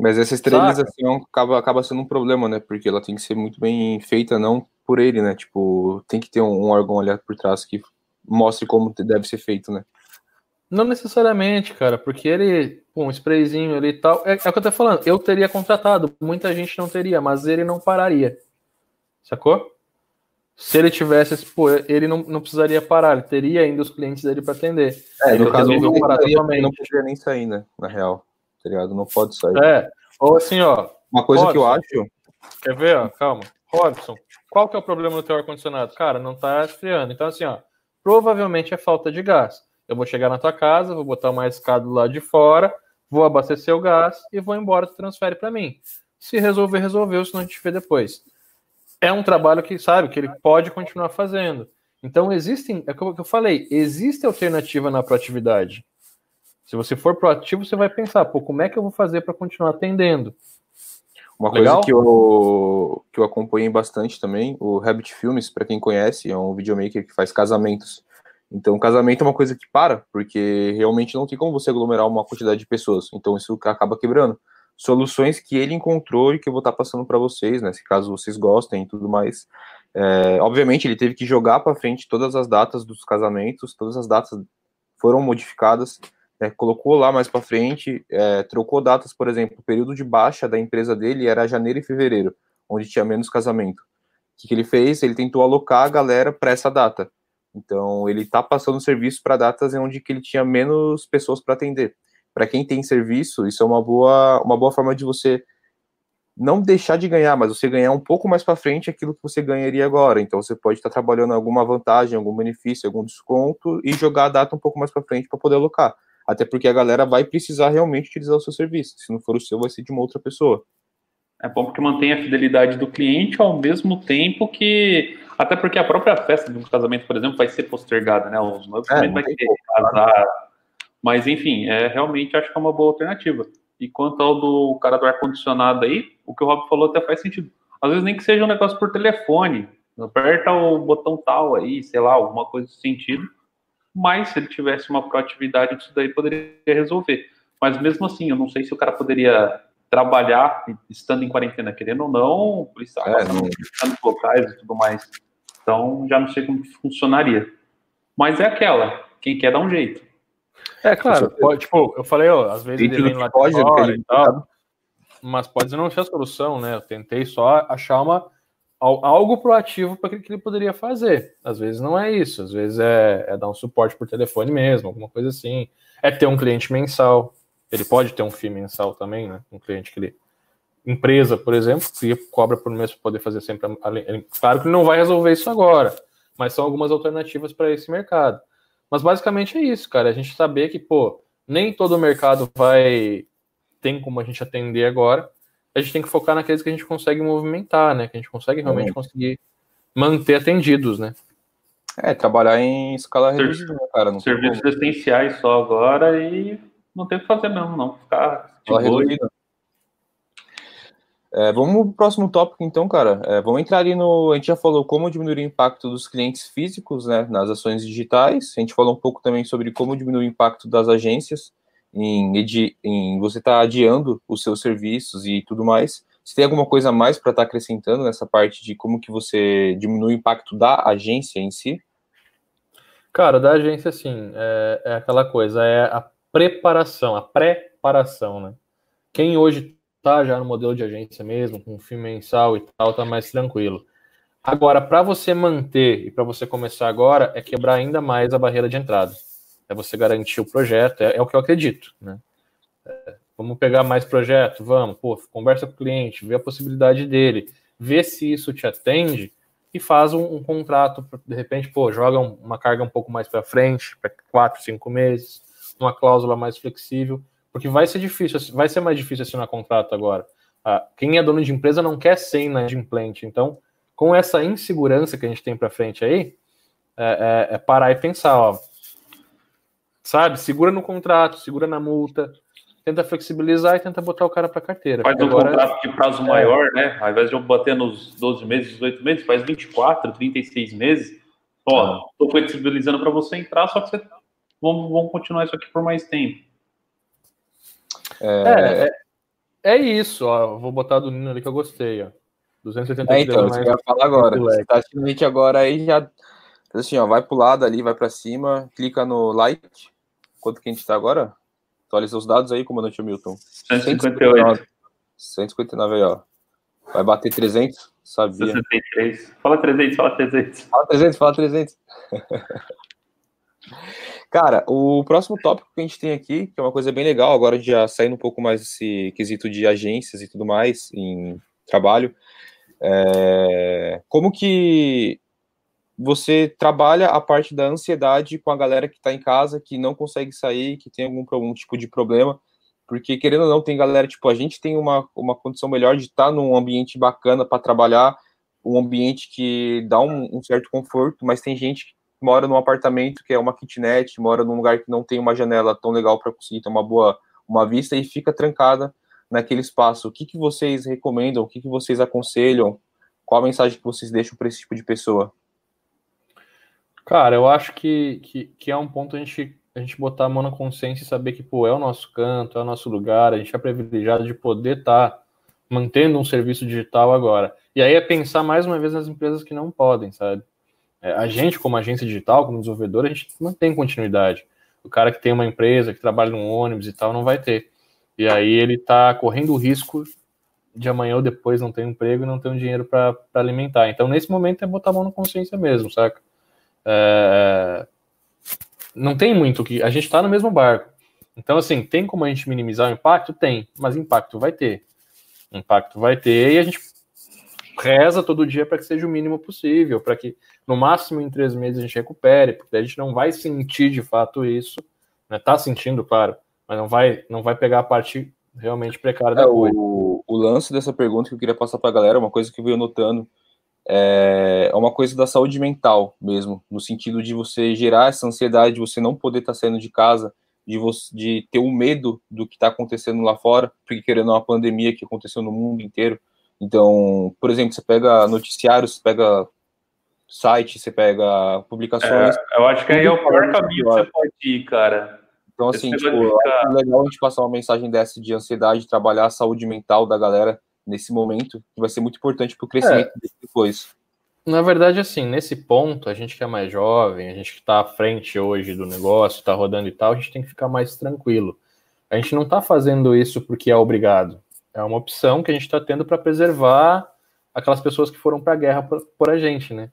Mas essa esterilização acaba, acaba sendo um problema, né? Porque ela tem que ser muito bem feita, não por ele, né? Tipo, tem que ter um, um órgão ali por trás que mostre como deve ser feito, né? Não necessariamente, cara, porque ele, pô, um sprayzinho ali e tal. É, é, o que eu tô falando, eu teria contratado, muita gente não teria, mas ele não pararia. Sacou? Se ele tivesse, pô, ele não, não precisaria parar, ele teria ainda os clientes dele para atender. É, no caso, ele parar totalmente. não poderia nem sair, né? Na real, tá ligado? Não pode sair. É, ou assim, ó. Uma coisa Robson, que eu acho. Quer ver, ó? Calma. Robson, qual que é o problema do teu ar-condicionado? Cara, não tá esfriando. Então, assim, ó, provavelmente é falta de gás. Eu vou chegar na tua casa, vou botar uma escada lado de fora, vou abastecer o gás e vou embora, tu transfere para mim. Se resolver, resolveu, senão a gente vê depois. É um trabalho que, sabe, que ele pode continuar fazendo. Então, existem, é o que eu falei, existe alternativa na proatividade. Se você for proativo, você vai pensar, pô, como é que eu vou fazer para continuar atendendo? Uma Legal? coisa que eu, que eu acompanhei bastante também, o Rabbit Filmes, para quem conhece, é um videomaker que faz casamentos. Então, casamento é uma coisa que para, porque realmente não tem como você aglomerar uma quantidade de pessoas. Então, isso acaba quebrando. Soluções que ele encontrou e que eu vou estar passando para vocês, né? Se caso vocês gostem e tudo mais. É, obviamente, ele teve que jogar para frente todas as datas dos casamentos, todas as datas foram modificadas, né, colocou lá mais para frente, é, trocou datas, por exemplo, o período de baixa da empresa dele era janeiro e fevereiro, onde tinha menos casamento. O que, que ele fez? Ele tentou alocar a galera para essa data. Então, ele está passando serviço para datas onde que ele tinha menos pessoas para atender. Para quem tem serviço, isso é uma boa, uma boa forma de você não deixar de ganhar, mas você ganhar um pouco mais para frente aquilo que você ganharia agora. Então, você pode estar tá trabalhando alguma vantagem, algum benefício, algum desconto e jogar a data um pouco mais para frente para poder alocar. Até porque a galera vai precisar realmente utilizar o seu serviço. Se não for o seu, vai ser de uma outra pessoa. É bom porque mantém a fidelidade do cliente ao mesmo tempo que. Até porque a própria festa de um casamento, por exemplo, vai ser postergada, né? Os noivos é, também vai ter casar. Mas, enfim, é, realmente acho que é uma boa alternativa. E quanto ao do cara do ar-condicionado aí, o que o Rob falou até faz sentido. Às vezes nem que seja um negócio por telefone. Aperta o botão tal aí, sei lá, alguma coisa nesse sentido. Mas se ele tivesse uma proatividade, isso daí poderia resolver. Mas mesmo assim, eu não sei se o cara poderia trabalhar estando em quarentena, querendo ou não, por isso é, não... locais e tudo mais. Então, já não sei como funcionaria. Mas é aquela, quem quer dar um jeito. É, claro, pode, tipo, eu falei, ó, às vezes ele vem lá pode, de fora e tal, mas pode não ser a solução, né? Eu tentei só achar uma, algo proativo para que ele poderia fazer. Às vezes não é isso, às vezes é, é dar um suporte por telefone mesmo, alguma coisa assim. É ter um cliente mensal, ele pode ter um FII mensal também, né? Um cliente que ele. Empresa, por exemplo, que cobra por mês para poder fazer sempre. Claro que ele não vai resolver isso agora, mas são algumas alternativas para esse mercado. Mas basicamente é isso, cara. A gente saber que, pô, nem todo mercado vai. tem como a gente atender agora. A gente tem que focar naqueles que a gente consegue movimentar, né? Que a gente consegue realmente conseguir manter atendidos, né? É, trabalhar em escala reduzida, né, cara. Não Serviços essenciais só agora e não tem o que fazer mesmo, não. Ficar de É, vamos pro próximo tópico, então, cara. É, vamos entrar ali no. A gente já falou como diminuir o impacto dos clientes físicos né, nas ações digitais. A gente falou um pouco também sobre como diminuir o impacto das agências em, em você estar tá adiando os seus serviços e tudo mais. Você tem alguma coisa a mais para estar tá acrescentando nessa parte de como que você diminui o impacto da agência em si? Cara, da agência, sim, é, é aquela coisa, é a preparação, a preparação, né? Quem hoje tá já no modelo de agência mesmo, com fim mensal e tal, tá mais tranquilo. Agora, para você manter e para você começar agora, é quebrar ainda mais a barreira de entrada. É você garantir o projeto, é, é o que eu acredito, né? É, vamos pegar mais projeto, vamos, pô, conversa com o cliente, vê a possibilidade dele, vê se isso te atende e faz um, um contrato, de repente, pô, joga uma carga um pouco mais para frente, para quatro, cinco meses, uma cláusula mais flexível, porque vai ser difícil, vai ser mais difícil assinar contrato agora. Ah, quem é dono de empresa não quer ser inadimplente. Então, com essa insegurança que a gente tem para frente aí, é, é, é, parar e pensar, ó, sabe? Segura no contrato, segura na multa, tenta flexibilizar e tenta botar o cara para carteira. Faz um agora, contrato de prazo é, maior, né? Ao invés de eu bater nos 12 meses, 18 meses, faz 24, 36 meses. Ó, tô flexibilizando para você entrar, só que você vamos, vamos continuar isso aqui por mais tempo. É, é, é isso, ó. Vou botar do Nino ali que eu gostei, ó. 270 é, então, você vai falar agora. Você tá assistindo a gente agora aí, já. Assim, ó, vai pro lado ali, vai para cima, clica no like. Quanto que a gente tá agora? Atualiza os dados aí, comandante Milton. 158. 159 aí, ó. Vai bater 300? Sabia. 63. Fala 300, fala 300. Fala 300, fala 300. Cara, o próximo tópico que a gente tem aqui, que é uma coisa bem legal, agora já saindo um pouco mais desse quesito de agências e tudo mais em trabalho, é... como que você trabalha a parte da ansiedade com a galera que está em casa, que não consegue sair, que tem algum, algum tipo de problema, porque querendo ou não, tem galera, tipo, a gente tem uma, uma condição melhor de estar tá num ambiente bacana para trabalhar, um ambiente que dá um, um, certo conforto, mas tem gente que mora num apartamento que é uma kitnet, mora num lugar que não tem uma janela tão legal para conseguir ter uma boa uma vista e fica trancada naquele espaço. O que, que vocês recomendam? O que, que vocês aconselham? Qual a mensagem que vocês deixam para esse tipo de pessoa? Cara, eu acho que, que, que, é um ponto a gente, a gente botar a mão na consciência e saber que, pô, é o nosso canto, é o nosso lugar, a gente é privilegiado de poder estar tá mantendo um serviço digital agora. E aí é pensar mais uma vez nas empresas que não podem, sabe? É, a gente, como agência digital, como desenvolvedor, a gente mantém continuidade. O cara que tem uma empresa, que trabalha num ônibus e tal, não vai ter. E aí ele está correndo o risco de amanhã ou depois não ter um emprego e não ter um dinheiro para alimentar. Então, nesse momento, é botar a mão na consciência mesmo, saca? É... Não tem muito que. A gente está no mesmo barco. Então, assim, tem como a gente minimizar o impacto? Tem, mas impacto vai ter. Impacto vai ter e a gente reza todo dia para que seja o mínimo possível, para que no máximo em três meses a gente recupere, porque a gente não vai sentir de fato isso, né? Tá sentindo, claro, mas não vai, não vai pegar a parte realmente precária da é, coisa. O, o lance dessa pergunta que eu queria passar para a galera, uma coisa que eu venho notando, é, é uma coisa da saúde mental mesmo, no sentido de você gerar essa ansiedade, de você não poder estar tá saindo de casa, de, você, de ter o um medo do que está acontecendo lá fora, porque querendo uma pandemia que aconteceu no mundo inteiro. Então, por exemplo, você pega noticiários, você pega site, você pega publicações. É, eu acho que aí é o pior caminho que você pode ir, cara. Então, assim, tipo, ficar... é legal a gente passar uma mensagem dessa de ansiedade, trabalhar a saúde mental da galera nesse momento, que vai ser muito importante para o crescimento é. depois. Na verdade, assim, nesse ponto, a gente que é mais jovem, a gente que está à frente hoje do negócio, está rodando e tal, a gente tem que ficar mais tranquilo. A gente não está fazendo isso porque é obrigado. É uma opção que a gente está tendo para preservar aquelas pessoas que foram para a guerra por, por, a gente, né?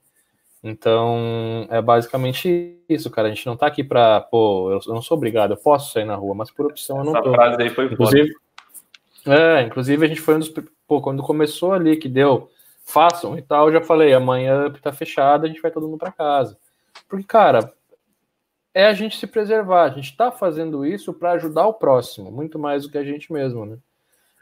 Então, é basicamente isso, cara. A gente não está aqui para, pô, eu não sou obrigado, eu posso sair na rua, mas por opção eu não Essa tô. frase aí foi inclusive, é, inclusive a gente foi um dos, pô, quando começou ali que deu, façam e tal, eu já falei, amanhã tá fechado, a gente vai todo mundo para casa. Porque, cara, é a gente se preservar, a gente tá fazendo isso para ajudar o próximo, muito mais do que a gente mesmo, né?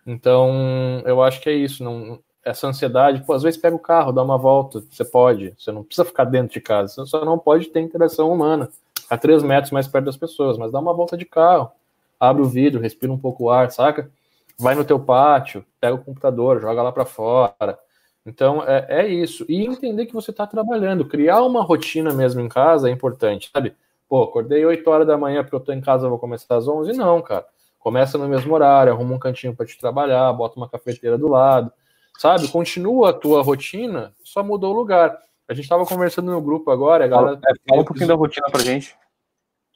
Então, eu acho que é isso, não essa ansiedade, pô, às vezes pega o carro, dá uma volta, você pode, você não precisa ficar dentro de casa, você só não pode ter interação humana, a três metros mais perto das pessoas, mas dá uma volta de carro, abre o vidro, respira um pouco o ar, saca? Vai no teu pátio, pega o computador, joga lá para fora. Então, é, é isso. E entender que você está trabalhando, criar uma rotina mesmo em casa é importante, sabe? Pô, acordei 8 horas da manhã porque eu tô em casa, vou começar às 11. Não, cara. Começa no mesmo horário, arruma um cantinho para te trabalhar, bota uma cafeteira do lado, sabe? Continua a tua rotina, só mudou o lugar. A gente estava conversando no grupo agora, a galera... É, fala um pouquinho da rotina pra gente,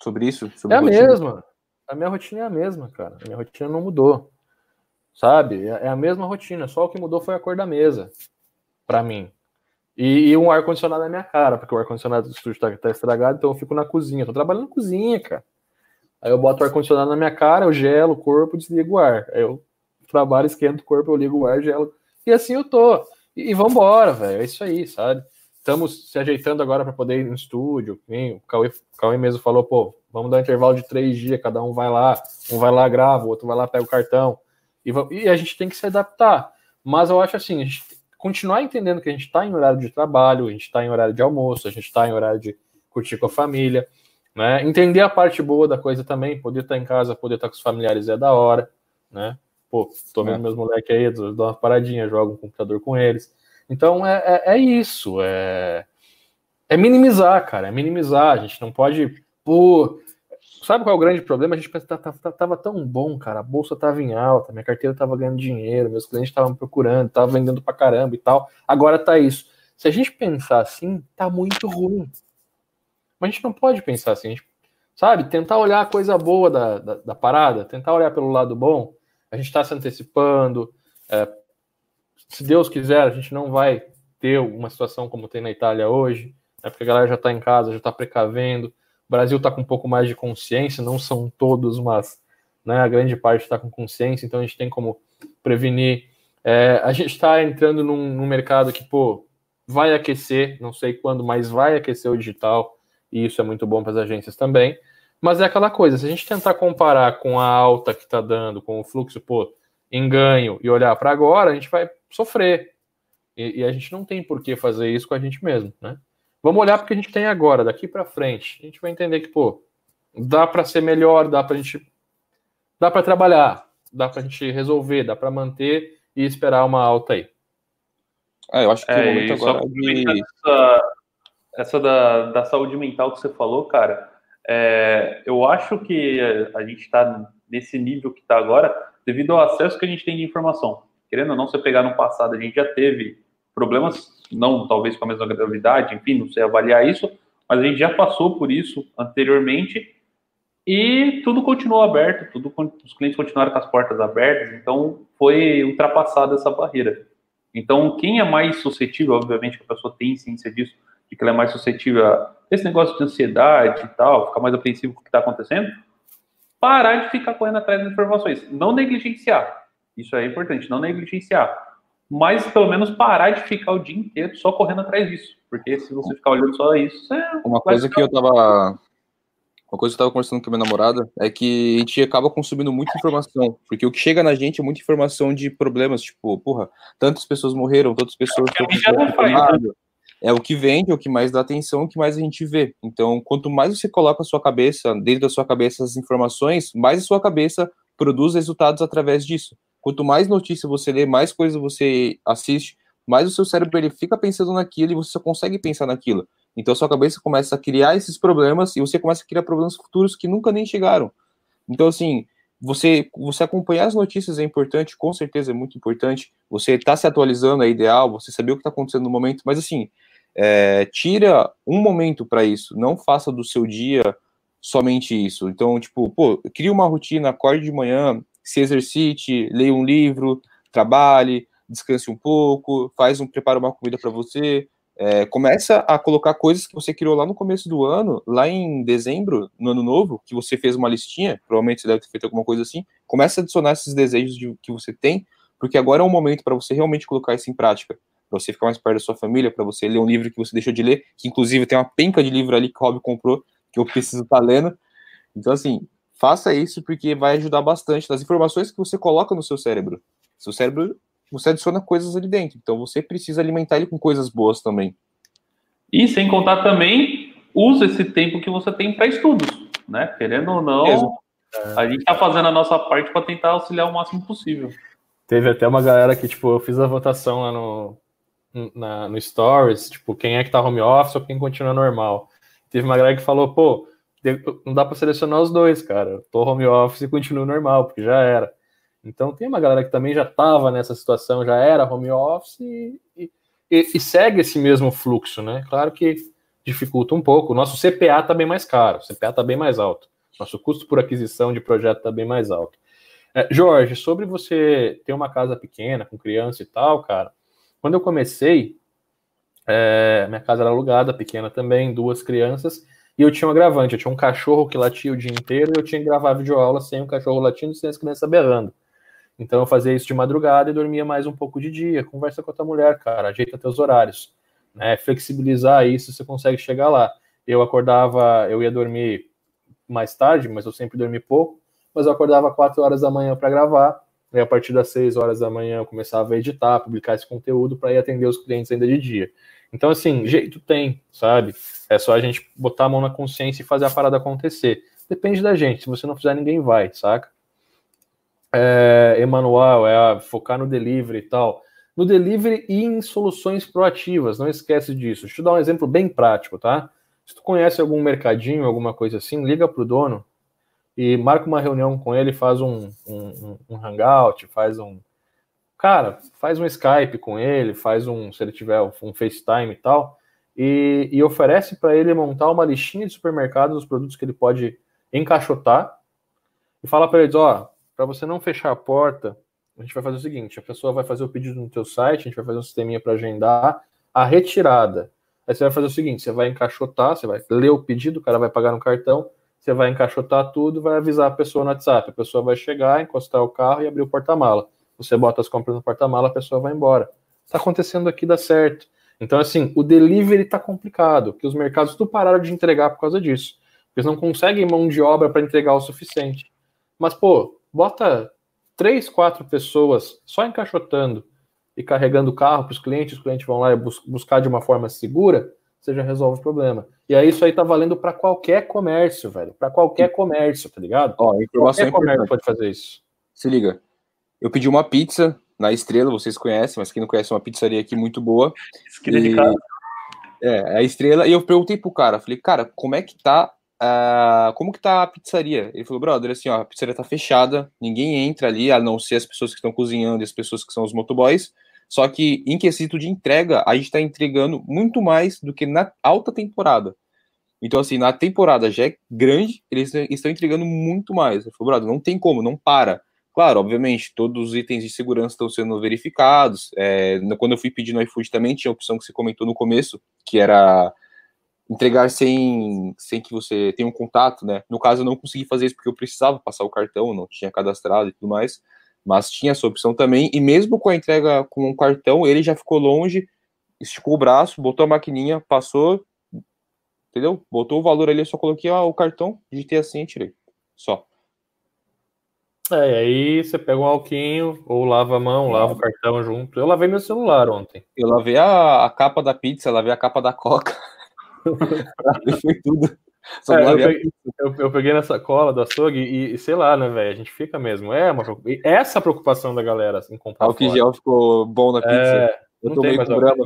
sobre isso. Sobre é a rotina. mesma. A minha rotina é a mesma, cara. A minha rotina não mudou, sabe? É, é a mesma rotina, só o que mudou foi a cor da mesa, para mim. E, e, um ar-condicionado na minha cara, porque o ar-condicionado do estúdio tá, tá estragado, então eu fico na cozinha. tô trabalhando na cozinha, cara. Aí eu boto o ar-condicionado na minha cara, eu gelo o corpo, desligo o ar. Aí eu trabalho, esquento o corpo, eu ligo o ar, gelo. E assim eu tô. E, e vambora, velho. É isso aí, sabe? Estamos se ajeitando agora para poder ir no estúdio. O Cauê, o Cauê mesmo falou, pô, vamos dar um intervalo de três dias, cada um vai lá, um vai lá, grava, o outro vai lá, pega o cartão. E, e a gente tem que se adaptar. Mas eu acho assim, a gente continuar entendendo que a gente está em horário de trabalho, a gente está em horário de almoço, a gente está em horário de curtir com a família, né? Entender a parte boa da coisa também, poder estar tá em casa, poder estar tá com os familiares é da hora, né? Pô, tô vendo é. meus moleques aí, dou uma paradinha, jogo um computador com eles. Então é, é, é, isso, é, é minimizar, cara, é minimizar. A gente não pode, pô, sabe qual é o grande problema? A gente pensa, tava, tava tão bom, cara, a bolsa tava em alta, minha carteira tava ganhando dinheiro, meus clientes estavam procurando, tava vendendo pra caramba e tal. Agora tá isso. Se a gente pensar assim, tá muito ruim. Mas a gente não pode pensar assim, gente, sabe? Tentar olhar a coisa boa da, da, da, parada, tentar olhar pelo lado bom. A gente está se antecipando. É, se Deus quiser, a gente não vai ter uma situação como tem na Itália hoje, né, porque a galera já está em casa, já está precavendo. O Brasil está com um pouco mais de consciência, não são todos, mas né, a grande parte está com consciência, então a gente tem como prevenir. É, a gente está entrando num, num mercado que, pô, vai aquecer, não sei quando, mas vai aquecer o digital e isso é muito bom para as agências também. Mas é aquela coisa, se a gente tentar comparar com a alta que está dando, com o fluxo pô, em ganho e olhar para agora, a gente vai sofrer. E, e, a gente não tem por que fazer isso com a gente mesmo, né? Vamos olhar porque a gente tem agora, daqui para frente. A gente vai entender que, pô, dá para ser melhor, dá para a gente. dá para trabalhar, dá para a gente resolver, dá para manter e esperar uma alta aí. Ah, eu acho que é, o momento agora é de essa da, da saúde mental que você falou, cara, é, eu acho que a gente está nesse nível que está agora devido ao acesso que a gente tem de informação. Querendo ou não, você pegar no passado, a gente já teve problemas, não talvez com a mesma gravidade, enfim, não sei avaliar isso, mas a gente já passou por isso anteriormente e tudo continuou aberto, tudo, os clientes continuaram com as portas abertas, então foi ultrapassada essa barreira. Então, quem é mais suscetível, obviamente que a pessoa tem ciência disso, de que ela é mais suscetível a esse negócio de ansiedade e tal, ficar mais apreensivo com o que está acontecendo, parar de ficar correndo atrás das informações. Não negligenciar. Isso é importante, não negligenciar. Mas pelo menos parar de ficar o dia inteiro só correndo atrás disso. Porque se você ficar olhando só isso, é Uma coisa ficar... que eu tava. Uma coisa que eu tava conversando com a minha namorada é que a gente acaba consumindo muita informação. Porque o que chega na gente é muita informação de problemas, tipo, porra, tantas pessoas morreram, tantas pessoas. É, né? é o que vende, é o que mais dá atenção, é o que mais a gente vê. Então, quanto mais você coloca a sua cabeça, dentro da sua cabeça as informações, mais a sua cabeça produz resultados através disso. Quanto mais notícia você lê, mais coisa você assiste, mais o seu cérebro ele fica pensando naquilo e você só consegue pensar naquilo. Então, sua cabeça começa a criar esses problemas e você começa a criar problemas futuros que nunca nem chegaram. Então, assim, você, você acompanhar as notícias é importante, com certeza é muito importante. Você está se atualizando é ideal, você saber o que está acontecendo no momento, mas assim, é, tira um momento para isso, não faça do seu dia somente isso. Então, tipo, pô, cria uma rotina, acorde de manhã, se exercite, leia um livro, trabalhe, descanse um pouco, faz um prepara uma comida para você, é, começa a colocar coisas que você criou lá no começo do ano, lá em dezembro, no ano novo, que você fez uma listinha, provavelmente você deve ter feito alguma coisa assim, começa a adicionar esses desejos de, que você tem, porque agora é o momento para você realmente colocar isso em prática. Para você ficar mais perto da sua família, para você ler um livro que você deixou de ler, que inclusive tem uma penca de livro ali que o Rob comprou, que eu preciso estar tá lendo. Então, assim, faça isso porque vai ajudar bastante nas informações que você coloca no seu cérebro. Seu cérebro, você adiciona coisas ali dentro, então você precisa alimentar ele com coisas boas também. E sem contar também, usa esse tempo que você tem para estudos, né? Querendo ou não, a gente está fazendo a nossa parte para tentar auxiliar o máximo possível. Teve até uma galera que, tipo, eu fiz a votação lá no, na, no Stories, tipo, quem é que tá home office ou quem continua normal. Teve uma galera que falou, pô, não dá para selecionar os dois, cara. Tô home office e continuo normal, porque já era. Então tem uma galera que também já estava nessa situação, já era home office e, e, e, segue esse mesmo fluxo, né? Claro que dificulta um pouco. O nosso CPA tá bem mais caro, o CPA tá bem mais alto. Nosso custo por aquisição de projeto tá bem mais alto. É, Jorge, sobre você ter uma casa pequena, com criança e tal, cara, quando eu comecei, é, minha casa era alugada, pequena também, duas crianças, e eu tinha um agravante. Eu tinha um cachorro que latia o dia inteiro e eu tinha que gravar videoaula sem o cachorro latindo sem as crianças berrando. Então eu fazia isso de madrugada e dormia mais um pouco de dia. Conversa com a tua mulher, cara, ajeita teus horários. Né? Flexibilizar isso, você consegue chegar lá. Eu acordava, eu ia dormir mais tarde, mas eu sempre dormi pouco, mas eu acordava 4 horas da manhã para gravar E a partir das 6 horas da manhã eu começava a editar, publicar esse conteúdo para ir atender os clientes ainda de dia. Então, assim, jeito tem, sabe? É só a gente botar a mão na consciência e fazer a parada acontecer. Depende da gente. Se você não fizer, ninguém vai, saca? É, Emanuel, é focar no delivery e tal. No delivery e em soluções proativas, não esquece disso. Deixa eu dar um exemplo bem prático, tá? Se tu conhece algum mercadinho, alguma coisa assim, liga pro dono e marca uma reunião com ele, faz um, um, um hangout, faz um. Cara, faz um Skype com ele, faz um, se ele tiver um FaceTime e tal, e, e oferece para ele montar uma listinha de supermercados dos produtos que ele pode encaixotar e fala para eles, ó, para você não fechar a porta, a gente vai fazer o seguinte, a pessoa vai fazer o pedido no teu site, a gente vai fazer um sisteminha para agendar a retirada. Aí você vai fazer o seguinte, você vai encaixotar, você vai ler o pedido, o cara vai pagar no cartão, você vai encaixotar tudo, vai avisar a pessoa no WhatsApp. A pessoa vai chegar, encostar o carro e abrir o porta-mala. Você bota as compras no porta-mala, a pessoa vai embora. Está acontecendo aqui, dá certo. Então, assim, o delivery está complicado, porque os mercados tudo pararam de entregar por causa disso. Eles não conseguem mão de obra para entregar o suficiente. Mas, pô, bota três, quatro pessoas só encaixotando e carregando o carro para os clientes, os clientes vão lá e bus buscar de uma forma segura, você já resolve o problema. E aí isso aí tá valendo para qualquer comércio, velho. Para qualquer comércio, tá ligado? Ó, informação qualquer comércio pode fazer isso. Se liga. Eu pedi uma pizza na Estrela, vocês conhecem, mas quem não conhece é uma pizzaria aqui muito boa. Esquina e... de casa. É, a Estrela. E eu perguntei pro cara, falei, cara, como é que tá Uh, como que tá a pizzaria? Ele falou, brother, assim, ó, a pizzaria tá fechada, ninguém entra ali, a não ser as pessoas que estão cozinhando e as pessoas que são os motoboys. Só que em quesito de entrega, a gente está entregando muito mais do que na alta temporada. Então, assim, na temporada já é grande, eles estão entregando muito mais. Ele falou, brother, não tem como, não para. Claro, obviamente, todos os itens de segurança estão sendo verificados. É, quando eu fui pedir no iFood também, tinha a opção que você comentou no começo, que era entregar sem, sem que você tenha um contato, né? No caso, eu não consegui fazer isso porque eu precisava passar o cartão, não tinha cadastrado e tudo mais mas tinha essa opção também, e mesmo com a entrega com um cartão, ele já ficou longe, esticou o braço, botou a maquininha, passou, entendeu? Botou o valor ali, eu só coloquei ó, o cartão, digitei assim e tirei. Só. É, e aí você pega um alquinho, ou lava a mão, lava o cartão junto. Eu lavei meu celular ontem. Eu lavei a, a capa da pizza, lavei a capa da coca. foi tudo. É, eu, peguei, eu, eu, peguei, na sacola do açougue e, e sei lá, né, velho? A gente fica mesmo. É uma essa preocupação da galera assim, comprar. Ah, o que gel ficou bom na pizza. É, eu tomei com grama.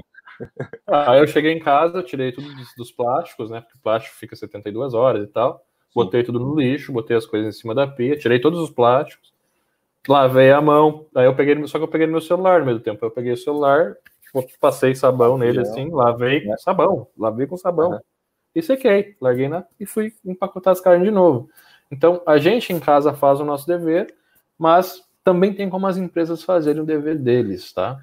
Aí eu cheguei em casa, tirei tudo dos, dos, plásticos, né? Porque o plástico fica 72 horas e tal. Botei tudo no lixo, botei as coisas em cima da pia, tirei todos os plásticos, lavei a mão. Aí eu peguei, só que eu peguei no meu celular no meio do tempo. Eu peguei o celular, passei sabão nele assim, lavei com sabão, lavei com sabão. E sequei, larguei na e fui empacotar as carnes de novo. Então, a gente em casa faz o nosso dever, mas também tem como as empresas fazerem o dever deles, tá?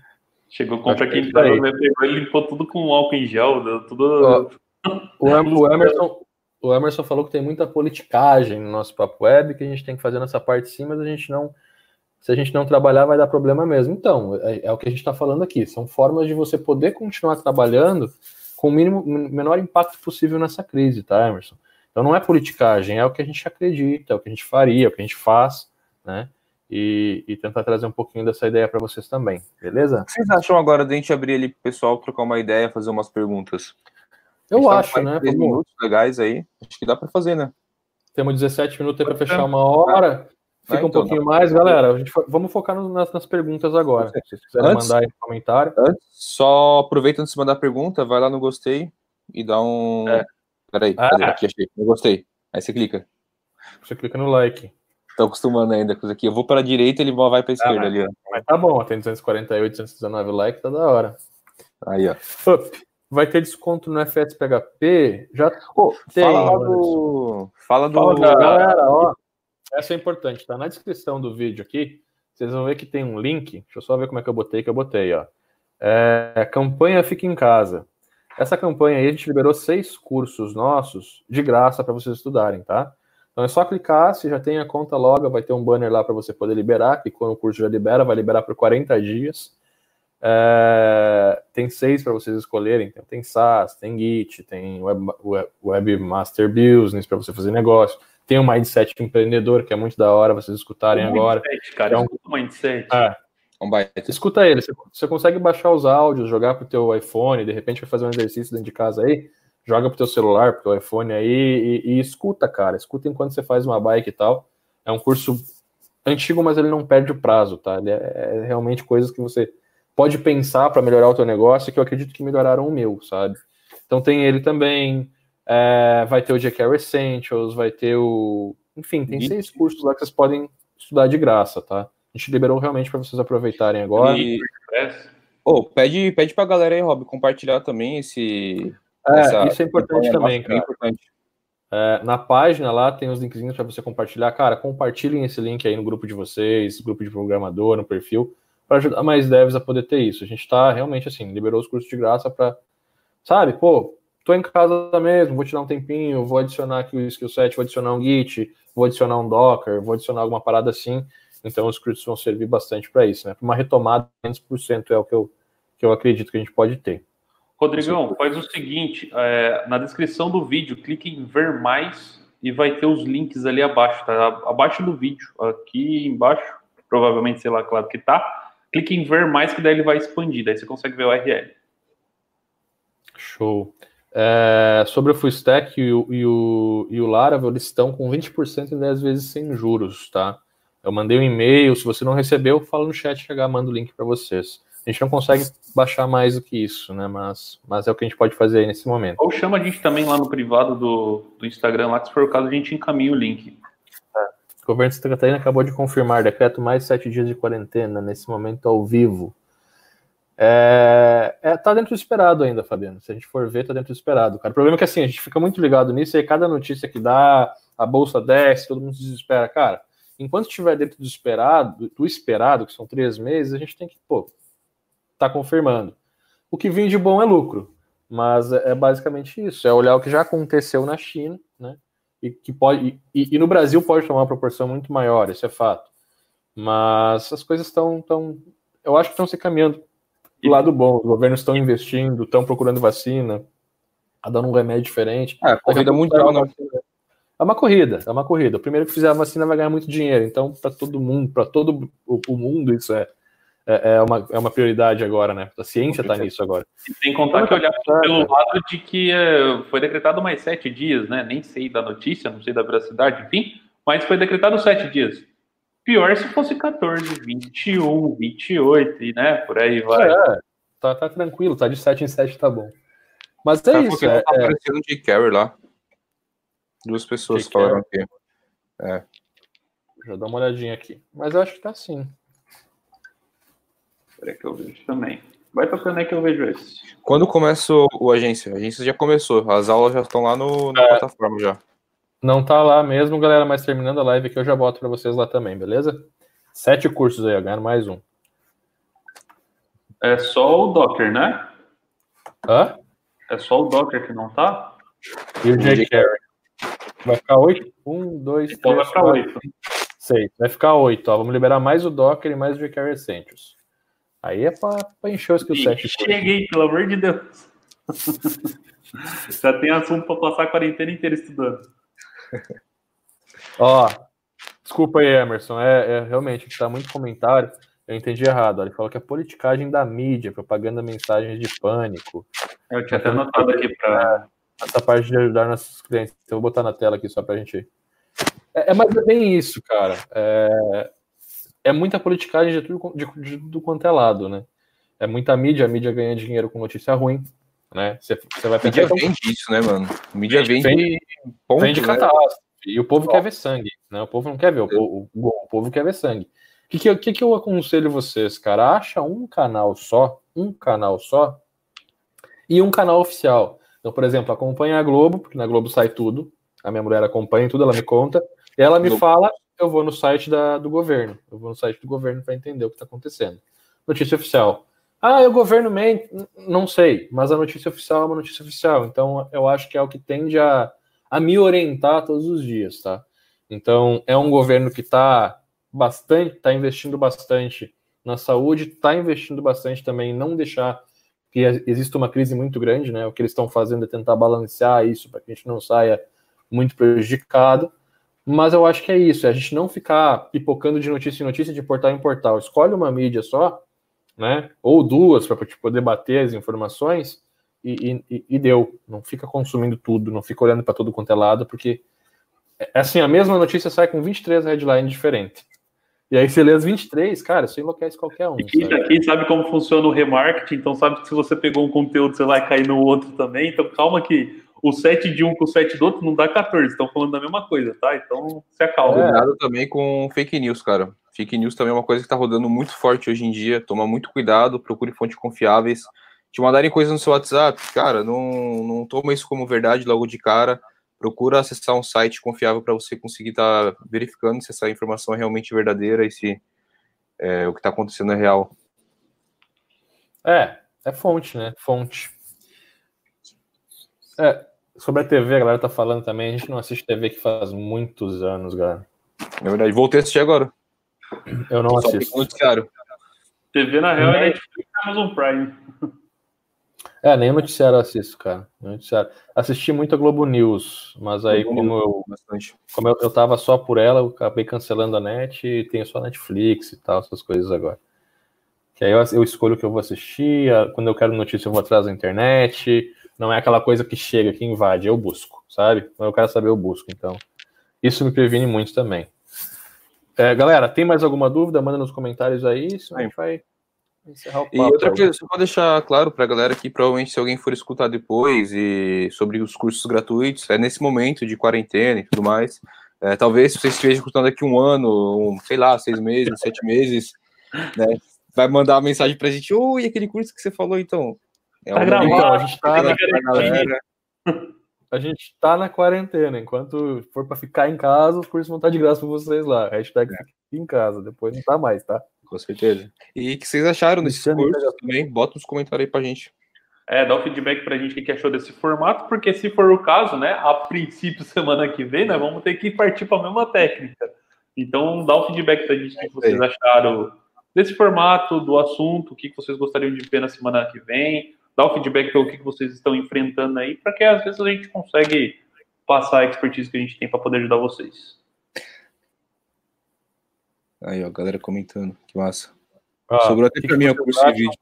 Chegou compra aqui em casa, ele limpou tudo com álcool em gel, deu tudo. o, o, Emerson, o Emerson falou que tem muita politicagem no nosso papo web, que a gente tem que fazer nessa parte sim, mas a gente não. Se a gente não trabalhar, vai dar problema mesmo. Então, é, é o que a gente está falando aqui. São formas de você poder continuar trabalhando com o mínimo, menor impacto possível nessa crise, tá, Emerson? Então não é politicagem, é o que a gente acredita, é o que a gente faria, é o que a gente faz, né? E, e tentar trazer um pouquinho dessa ideia para vocês também, beleza? O que vocês acham agora de a gente abrir ali pro pessoal trocar uma ideia, fazer umas perguntas? Eu acho, né? Vamos... minutos legais aí, acho que dá para fazer, né? Temos 17 minutos para fechar uma hora. Fica um então, pouquinho mais, galera. A gente, vamos focar no, nas, nas, perguntas agora. Se vocês quiserem antes, mandar aí no comentário. Antes, só aproveita antes de mandar a pergunta, vai lá no gostei e dá um. É. Peraí, ah. cadê? Aqui achei. Eu gostei. Aí você clica. Você clica no like. Tô acostumando ainda com isso aqui. Eu vou para a direita ele vai para a esquerda ah, ali, ó. Mas tá bom, tem 248, 219 likes, tá da hora. Aí, ó. Up. Vai ter desconto no FSPHP? Já oh, tem. Fala do. Fala do. Fala, galera, ó. Essa é importante, tá na descrição do vídeo aqui. Vocês vão ver que tem um link. Deixa eu só ver como é que eu botei, que eu botei, ó. É, campanha Fica em Casa. Essa campanha aí a gente liberou seis cursos nossos de graça para vocês estudarem, tá? Então é só clicar, se já tem a conta logo, vai ter um banner lá para você poder liberar, que quando o curso já libera, vai liberar por 40 dias. É, tem seis para vocês escolherem. Então, tem SaaS, tem Git, tem Web, Web, Webmaster Business para você fazer negócio tem um mindset empreendedor, que é muito da hora vocês escutarem um agora. Mindset, cara, é um, mindset. É, um Escuta ele, você, você consegue baixar os áudios, jogar pro teu iPhone, de repente vai fazer um exercício dentro de casa aí, joga pro teu celular, pro teu iPhone aí e, e escuta, cara. Escuta enquanto você faz uma bike e tal. É um curso antigo, mas ele não perde o prazo, tá? Ele é, é realmente coisas que você pode pensar para melhorar o teu negócio, que eu acredito que melhoraram o meu, sabe? Então tem ele também, é, vai ter o GCare Essentials, vai ter o... Enfim, tem seis cursos lá que vocês podem estudar de graça, tá? A gente liberou realmente para vocês aproveitarem agora. E... Oh, pede, pede pra galera aí, Rob, compartilhar também esse... É, essa... isso é importante também, cara. É importante. É, na página lá tem os linkzinhos para você compartilhar. Cara, compartilhem esse link aí no grupo de vocês, grupo de programador, no perfil, para ajudar mais devs a poder ter isso. A gente está realmente assim, liberou os cursos de graça para, sabe, pô, tô em casa mesmo, vou te dar um tempinho, vou adicionar aqui o skill set, vou adicionar um Git, vou adicionar um Docker, vou adicionar alguma parada assim. Então os cursos vão servir bastante para isso, né? Para uma retomada, 500% é o que eu, que eu acredito que a gente pode ter. Rodrigão, faz o seguinte: é, na descrição do vídeo, clique em ver mais e vai ter os links ali abaixo, tá? Abaixo do vídeo, aqui embaixo, provavelmente, sei lá, claro que tá. Clique em ver mais, que daí ele vai expandir, daí você consegue ver o URL. Show. É, sobre o Full Stack e o, e o, e o Laravel, eles estão com 20% em 10 vezes sem juros, tá? Eu mandei um e-mail, se você não recebeu, fala no chat que manda o link para vocês. A gente não consegue baixar mais do que isso, né? Mas, mas é o que a gente pode fazer aí nesse momento. Ou chama a gente também lá no privado do, do Instagram, lá que se for o caso a gente encaminha o link. O governo de Santa Catarina acabou de confirmar decreto mais sete dias de quarentena, nesse momento ao vivo. É, é, tá dentro do esperado ainda, Fabiano. Se a gente for ver, tá dentro do esperado, cara. O problema é que assim, a gente fica muito ligado nisso e cada notícia que dá, a bolsa desce, todo mundo se desespera. Cara, enquanto estiver dentro do esperado, do esperado, que são três meses, a gente tem que, pô, está confirmando. O que vem de bom é lucro, mas é, é basicamente isso, é olhar o que já aconteceu na China, né? E que pode e, e no Brasil pode tomar uma proporção muito maior, isso é fato. Mas as coisas estão tão, eu acho que estão se caminhando do lado bom. Os governos estão investindo, estão procurando vacina, a dando um remédio diferente. É, corrida mundial, né? É uma corrida, é uma corrida. O primeiro que fizer a vacina vai ganhar muito dinheiro. Então, para todo mundo, para todo o, mundo, isso é, é, é, uma, é uma prioridade agora, né? A ciência está nisso agora. E sem contar que olhar pelo lado de que é, foi decretado mais sete dias, né? Nem sei da notícia, não sei da veracidade, enfim, mas foi decretado sete dias. Pior se fosse 14, 21, 28, e né? Por aí vai. É, tá, tá tranquilo, tá de 7 em 7, tá bom. Mas é isso. É, tá aparecendo é... de Carry lá. Duas pessoas falaram aqui. É. Já dá uma olhadinha aqui. Mas eu acho que tá sim. Espera que eu vejo também. Vai tocando aí que eu vejo esse. Quando começa o, o agência? A agência já começou, as aulas já estão lá no, na é, plataforma já. Não tá lá mesmo, galera, mas terminando a live aqui eu já boto para vocês lá também, beleza? Sete cursos aí, ganhando mais um. É só o Docker, né? Hã? É só o Docker que não tá? E o jQuery. Vai ficar oito? Um, dois, então três, vai ficar oito. Seis. Vai ficar oito, ó. Vamos liberar mais o Docker e mais o jQuery Essentials. Aí é para encher o skill set. Cheguei, pelo amor de Deus. Já tem assunto para passar a quarentena inteira estudando. Ó, desculpa aí, Emerson. É, é realmente está muito comentário. Eu entendi errado. Ele falou que é politicagem da mídia, propaganda mensagens de pânico. Eu tinha até anotado aqui para essa parte de ajudar nossos clientes. Então, eu vou botar na tela aqui só para a gente. É, é, mas é bem isso, cara. É, é muita politicagem de tudo, de, de tudo quanto é lado, né? É muita mídia, a mídia ganha dinheiro com notícia ruim, né? Você, vai pensar. Mídia vende isso, né, mano? A mídia vende. Vende, ponto, vende né? catástrofe. E o povo quer ver sangue, né? O povo não quer ver, o, o, o, o povo quer ver sangue. O que, que, que, que eu aconselho vocês, cara? Acha um canal só, um canal só, e um canal oficial. Então, por exemplo, acompanha a Globo, porque na Globo sai tudo. A minha mulher acompanha tudo, ela me conta. E ela me Globo. fala eu vou no site da, do governo. Eu vou no site do governo para entender o que está acontecendo. Notícia oficial. Ah, o governo mente? Não sei, mas a notícia oficial é uma notícia oficial. Então, eu acho que é o que tende a, a me orientar todos os dias, tá? Então, é um governo que está bastante, está investindo bastante na saúde, está investindo bastante também em não deixar que exista uma crise muito grande, né? O que eles estão fazendo é tentar balancear isso para que a gente não saia muito prejudicado Mas eu acho que é isso, é a gente não ficar pipocando de notícia em notícia, de portal em portal. Escolhe uma mídia só, né? Ou duas para poder bater as informações e, e, e, deu. Não fica consumindo tudo, não fica olhando para todo quanto é lado, porque é, é assim, a mesma notícia sai com 23 headlines diferentes. E aí você lê as 23, cara, isso enlouquece qualquer um. E quem, sabe? quem sabe como funciona o remarketing, então sabe que se você pegou um conteúdo, você vai cair no outro também. Então calma que o 7 de um com o 7 do outro não dá 14, estão falando da mesma coisa, tá? Então se acalma. É. Cuidado também com fake news, cara. Fake news também é uma coisa que tá rodando muito forte hoje em dia. Toma muito cuidado, procure fontes confiáveis. Te mandarem coisas no seu WhatsApp, cara, não, não toma isso como verdade logo de cara. Procura acessar um site confiável para você conseguir estar tá verificando se essa informação é realmente verdadeira e se é, o que está acontecendo é real. É, é fonte, né? Fonte. É, sobre a TV, a galera tá falando também, a gente não assiste TV que faz muitos anos, galera. É verdade, voltei a assistir agora. Eu não Só assisto. Noticiário. TV, na real, é Netflix Amazon Prime. É, nem o noticiário eu assisto, cara. Noticiário. Assisti muito a Globo News, mas aí, Globo como, eu, como eu, eu tava só por ela, eu acabei cancelando a net e tenho só Netflix e tal, essas coisas agora. Que aí eu, eu escolho o que eu vou assistir, quando eu quero notícia eu vou atrás da internet, não é aquela coisa que chega, que invade, eu busco, sabe? Eu quero saber, eu busco, então. Isso me previne muito também. É, galera, tem mais alguma dúvida? Manda nos comentários aí, senão a gente vai encerrar o papo. E outra coisa, só para deixar claro para a galera que provavelmente se alguém for escutar depois e sobre os cursos gratuitos, é nesse momento de quarentena e tudo mais. É, talvez se você esteja escutando daqui um ano, um, sei lá, seis meses, sete meses, né, vai mandar uma mensagem para a gente, oi, aquele curso que você falou, então, é tá gravado, então, a gente tá na galera. A gente tá na quarentena. Enquanto for para ficar em casa, os cursos vão estar de graça para vocês lá. Hashtag é. em casa. Depois não tá mais, tá? Com certeza. E o que vocês acharam desse curso também? Bota nos comentários aí pra gente. É, dá o um feedback pra gente o que achou desse formato, porque se for o caso, né, a princípio, semana que vem, nós vamos ter que partir para a mesma técnica. Então, dá o um feedback pra gente o que vocês acharam desse formato, do assunto, o que vocês gostariam de ver na semana que vem dar o feedback pelo que vocês estão enfrentando aí, para que às vezes a gente consegue passar a expertise que a gente tem para poder ajudar vocês. Aí, ó, galera comentando, que massa. Ah, Sobrou até para mim o curso de vídeo.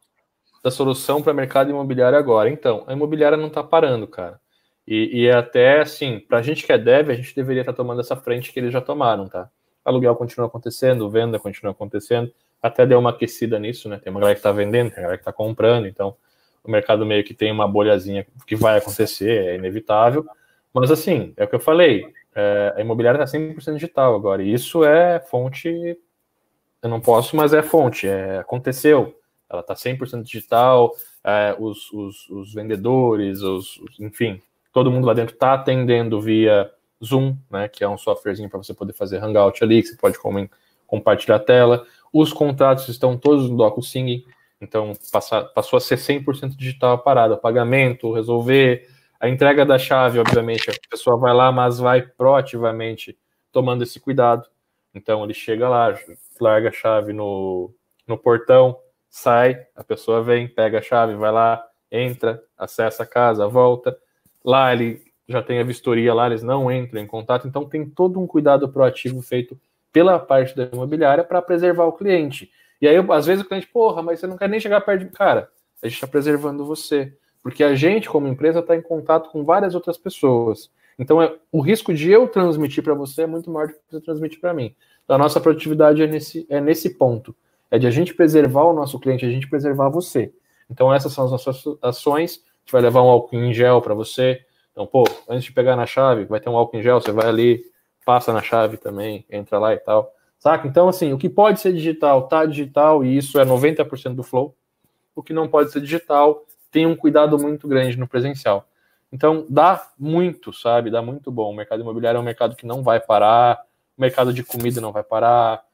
Da solução para mercado imobiliário agora. Então, a imobiliária não está parando, cara. E, e é até assim, para a gente que é dev, a gente deveria estar tá tomando essa frente que eles já tomaram, tá? Aluguel continua acontecendo, venda continua acontecendo, até deu uma aquecida nisso, né? Tem uma galera que está vendendo, tem uma galera que está comprando, então o mercado meio que tem uma bolhazinha que vai acontecer, é inevitável. Mas assim, é o que eu falei, é, a imobiliária está 100% digital agora, e isso é fonte, eu não posso, mas é fonte, é, aconteceu, ela está 100% digital, é, os, os, os, vendedores, os, os, enfim, todo mundo lá dentro está atendendo via Zoom, né, que é um softwarezinho para você poder fazer hangout ali, que você pode compartilhar a tela, os contratos estão todos no DocuSign, então, passa, passou a ser 100% digital a parada, pagamento, resolver, a entrega da chave, obviamente, a pessoa vai lá, mas vai proativamente tomando esse cuidado. Então, ele chega lá, larga a chave no, no portão, sai, a pessoa vem, pega a chave, vai lá, entra, acessa a casa, volta. Lá ele já tem a vistoria, lá eles não entram em contato, então tem todo um cuidado proativo feito pela parte da imobiliária para preservar o cliente. E aí, às vezes, o cliente, porra, mas você não quer nem chegar perto de. Cara, a gente está preservando você. Porque a gente, como empresa, está em contato com várias outras pessoas. Então, é, o risco de eu transmitir para você é muito maior do que você transmitir para mim. Então, a nossa produtividade é nesse, é nesse ponto. É de a gente preservar o nosso cliente, a gente preservar você. Então, essas são as nossas ações. A gente vai levar um álcool em gel para você. Então, pô, antes de pegar na chave, vai ter um álcool em gel, você vai ali, passa na chave também, entra lá e tal. Saca? Então, assim, o que pode ser digital, tá digital, e isso é 90% do flow. O que não pode ser digital, tem um cuidado muito grande no presencial. Então, dá muito, sabe? Dá muito bom. O mercado imobiliário é um mercado que não vai parar, o mercado de comida não vai parar,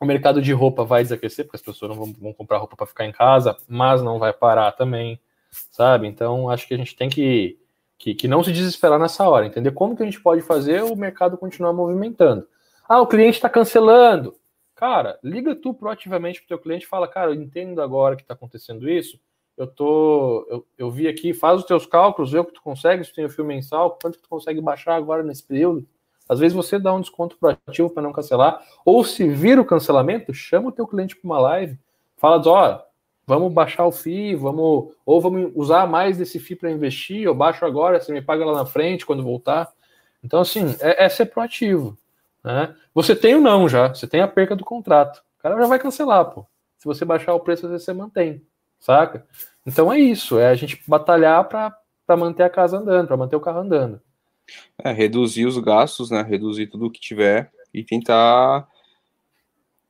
o mercado de roupa vai desaquecer, porque as pessoas não vão, vão comprar roupa para ficar em casa, mas não vai parar também, sabe? Então, acho que a gente tem que, que, que não se desesperar nessa hora, entender como que a gente pode fazer o mercado continuar movimentando. Ah, o cliente está cancelando. Cara, liga tu proativamente para o teu cliente e fala, cara, eu entendo agora que está acontecendo isso. Eu tô, eu, eu, vi aqui, faz os teus cálculos, vê o que tu consegue, se tem o fio mensal, quanto que tu consegue baixar agora nesse período, Às vezes você dá um desconto proativo para não cancelar, ou se vira o cancelamento, chama o teu cliente para uma live, fala, ó, vamos baixar o FII, vamos, ou vamos usar mais desse FII para investir, eu baixo agora, você me paga lá na frente quando voltar. Então, assim, é, é ser proativo. Né? Você tem o não já, você tem a perca do contrato. O cara já vai cancelar, pô. Se você baixar o preço, você mantém, saca? Então é isso, é a gente batalhar para manter a casa andando, para manter o carro andando. É, reduzir os gastos, né? Reduzir tudo o que tiver e tentar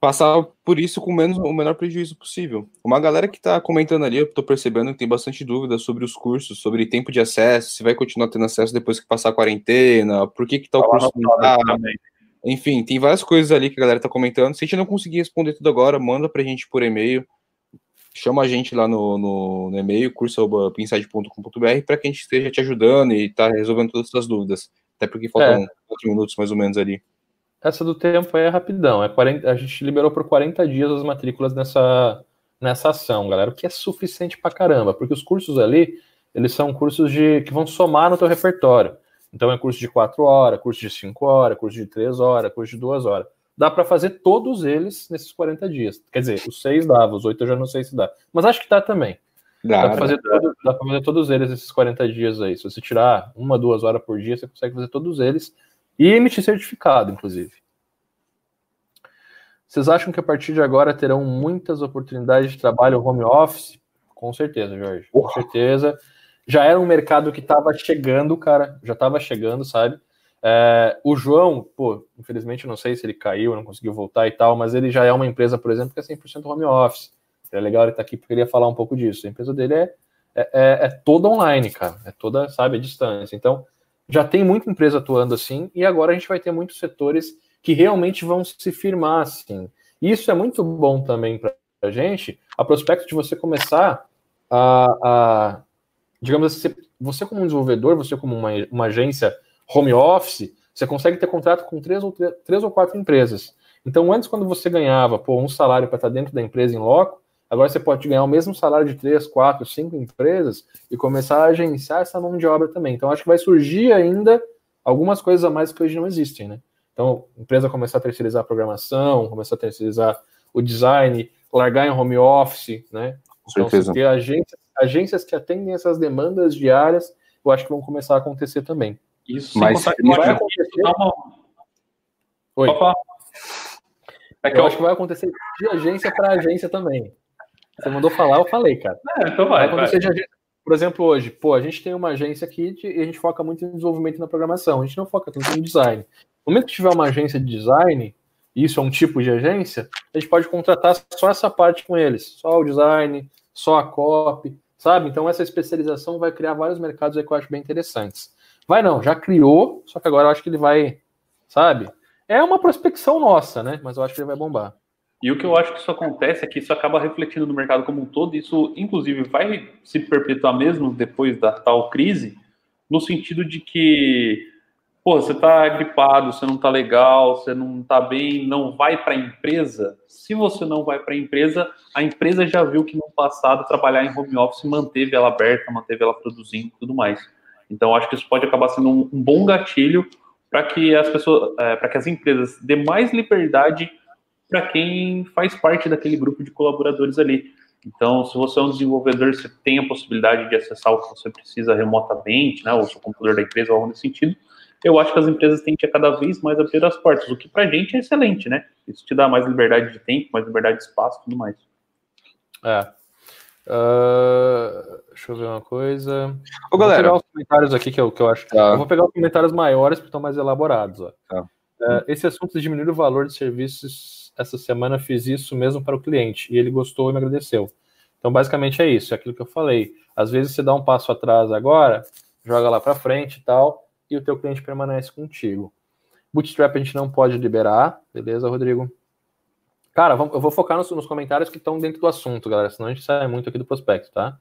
passar por isso com menos, o menor prejuízo possível. Uma galera que está comentando ali, eu estou percebendo que tem bastante dúvida sobre os cursos, sobre tempo de acesso, se vai continuar tendo acesso depois que passar a quarentena, por que que tá o curso Enfim, tem várias coisas ali que a galera está comentando. Se a gente não conseguir responder tudo agora, manda para a gente por e-mail. Chama a gente lá no, no, no e-mail, curso.pinside.com.br, para que a gente esteja te ajudando e tá resolvendo todas as suas dúvidas. Até porque faltam é. 4 minutos mais ou menos ali. Essa do tempo é rapidão. É 40, a gente liberou por 40 dias as matrículas nessa, nessa ação, galera, o que é suficiente pra caramba, porque os cursos ali, eles são cursos de que vão somar no teu repertório. Então é curso de 4 horas, curso de 5 horas, curso de 3 horas, curso de 2 horas. Dá para fazer todos eles nesses 40 dias. Quer dizer, os 6 dava, os 8 eu já não sei se dá. Mas acho que dá também. Dá, dá para fazer, todo, fazer todos eles esses 40 dias aí. Se você tirar uma, duas horas por dia, você consegue fazer todos eles e emitir certificado, inclusive. Vocês acham que a partir de agora terão muitas oportunidades de trabalho home office? Com certeza, Jorge. Com certeza. Já era um mercado que estava chegando, cara. Já estava chegando, sabe? É, o João, pô, infelizmente não sei se ele caiu, não conseguiu voltar e tal, mas ele já é uma empresa, por exemplo, que é 100% home office. É legal ele estar tá aqui porque ele ia falar um pouco disso. A empresa dele é, é, é, é toda online, cara. É toda, sabe, a distância. Então, já tem muita empresa atuando assim, e agora a gente vai ter muitos setores que realmente vão se firmar assim. E isso é muito bom também para a gente, a prospecto de você começar a, a digamos assim, você como um desenvolvedor, você como uma, uma agência home office, você consegue ter contrato com três ou, três ou quatro empresas. Então, antes, quando você ganhava pô, um salário para estar dentro da empresa em loco, Agora você pode ganhar o mesmo salário de três, quatro, cinco empresas e começar a agenciar essa mão de obra também. Então, acho que vai surgir ainda algumas coisas a mais que hoje não existem, né? Então, empresa começar a terceirizar a programação, começar a terceirizar o design, largar em home office, né? Então, ter agências, agências que atendem essas demandas diárias, eu acho que vão começar a acontecer também. Isso, mas vai acontecer. Uma... Oi. É que eu, eu acho que vai acontecer de agência para agência também. Você mandou falar, eu falei, cara. É, então vai. vai. Por exemplo, hoje, pô, a gente tem uma agência aqui de, e a gente foca muito em desenvolvimento na programação. A gente não foca tanto em design. No momento que tiver uma agência de design, isso é um tipo de agência, a gente pode contratar só essa parte com eles, só o design, só a copy, sabe? Então essa especialização vai criar vários mercados aí que eu acho bem interessantes. Vai não, já criou, só que agora eu acho que ele vai, sabe? É uma prospecção nossa, né? Mas eu acho que ele vai bombar. E o que eu acho que isso acontece é que isso acaba refletindo no mercado como um todo, isso, inclusive, vai se perpetuar mesmo depois da tal crise, no sentido de que, pô, você tá gripado, você não tá legal, você não tá bem, não vai para a empresa. Se você não vai para a empresa, a empresa já viu que no passado trabalhar em home office manteve ela aberta, manteve ela produzindo e tudo mais. Então, acho que isso pode acabar sendo um, um bom gatilho para que as pessoas, é, para que as empresas dê mais liberdade para quem faz parte daquele grupo de colaboradores ali. Então, se você é um desenvolvedor, você tem a possibilidade de acessar o que você precisa remotamente, né, o seu computador da empresa, ou algo nesse sentido. Eu acho que as empresas têm que cada vez mais abrir as portas, o que para a gente é excelente, né? Isso te dá mais liberdade de tempo, mais liberdade de espaço, tudo mais. É. Uh, deixa eu ver uma coisa. Ô, galera. Vou pegar os comentários aqui que eu, que eu acho. Tá. Eu vou pegar os comentários maiores porque estão mais elaborados. Ó. Tá. Uh, esse assunto de diminuir o valor de serviços essa semana fiz isso mesmo para o cliente e ele gostou e me agradeceu. Então, basicamente é isso, é aquilo que eu falei. Às vezes você dá um passo atrás agora, joga lá para frente e tal, e o teu cliente permanece contigo. Bootstrap a gente não pode liberar, beleza, Rodrigo? Cara, eu vou focar nos, nos comentários que estão dentro do assunto, galera, senão a gente sai muito aqui do prospecto, tá?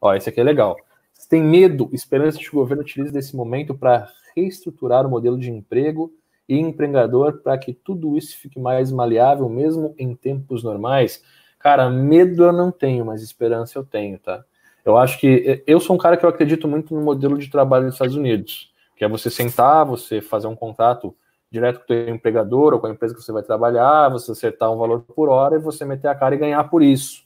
Ó, esse aqui é legal. Você tem medo, esperança que o governo utilize desse momento para reestruturar o modelo de emprego e empregador para que tudo isso fique mais maleável, mesmo em tempos normais? Cara, medo eu não tenho, mas esperança eu tenho, tá? Eu acho que eu sou um cara que eu acredito muito no modelo de trabalho dos Estados Unidos, que é você sentar, você fazer um contrato direto com o teu empregador ou com a empresa que você vai trabalhar, você acertar um valor por hora e você meter a cara e ganhar por isso,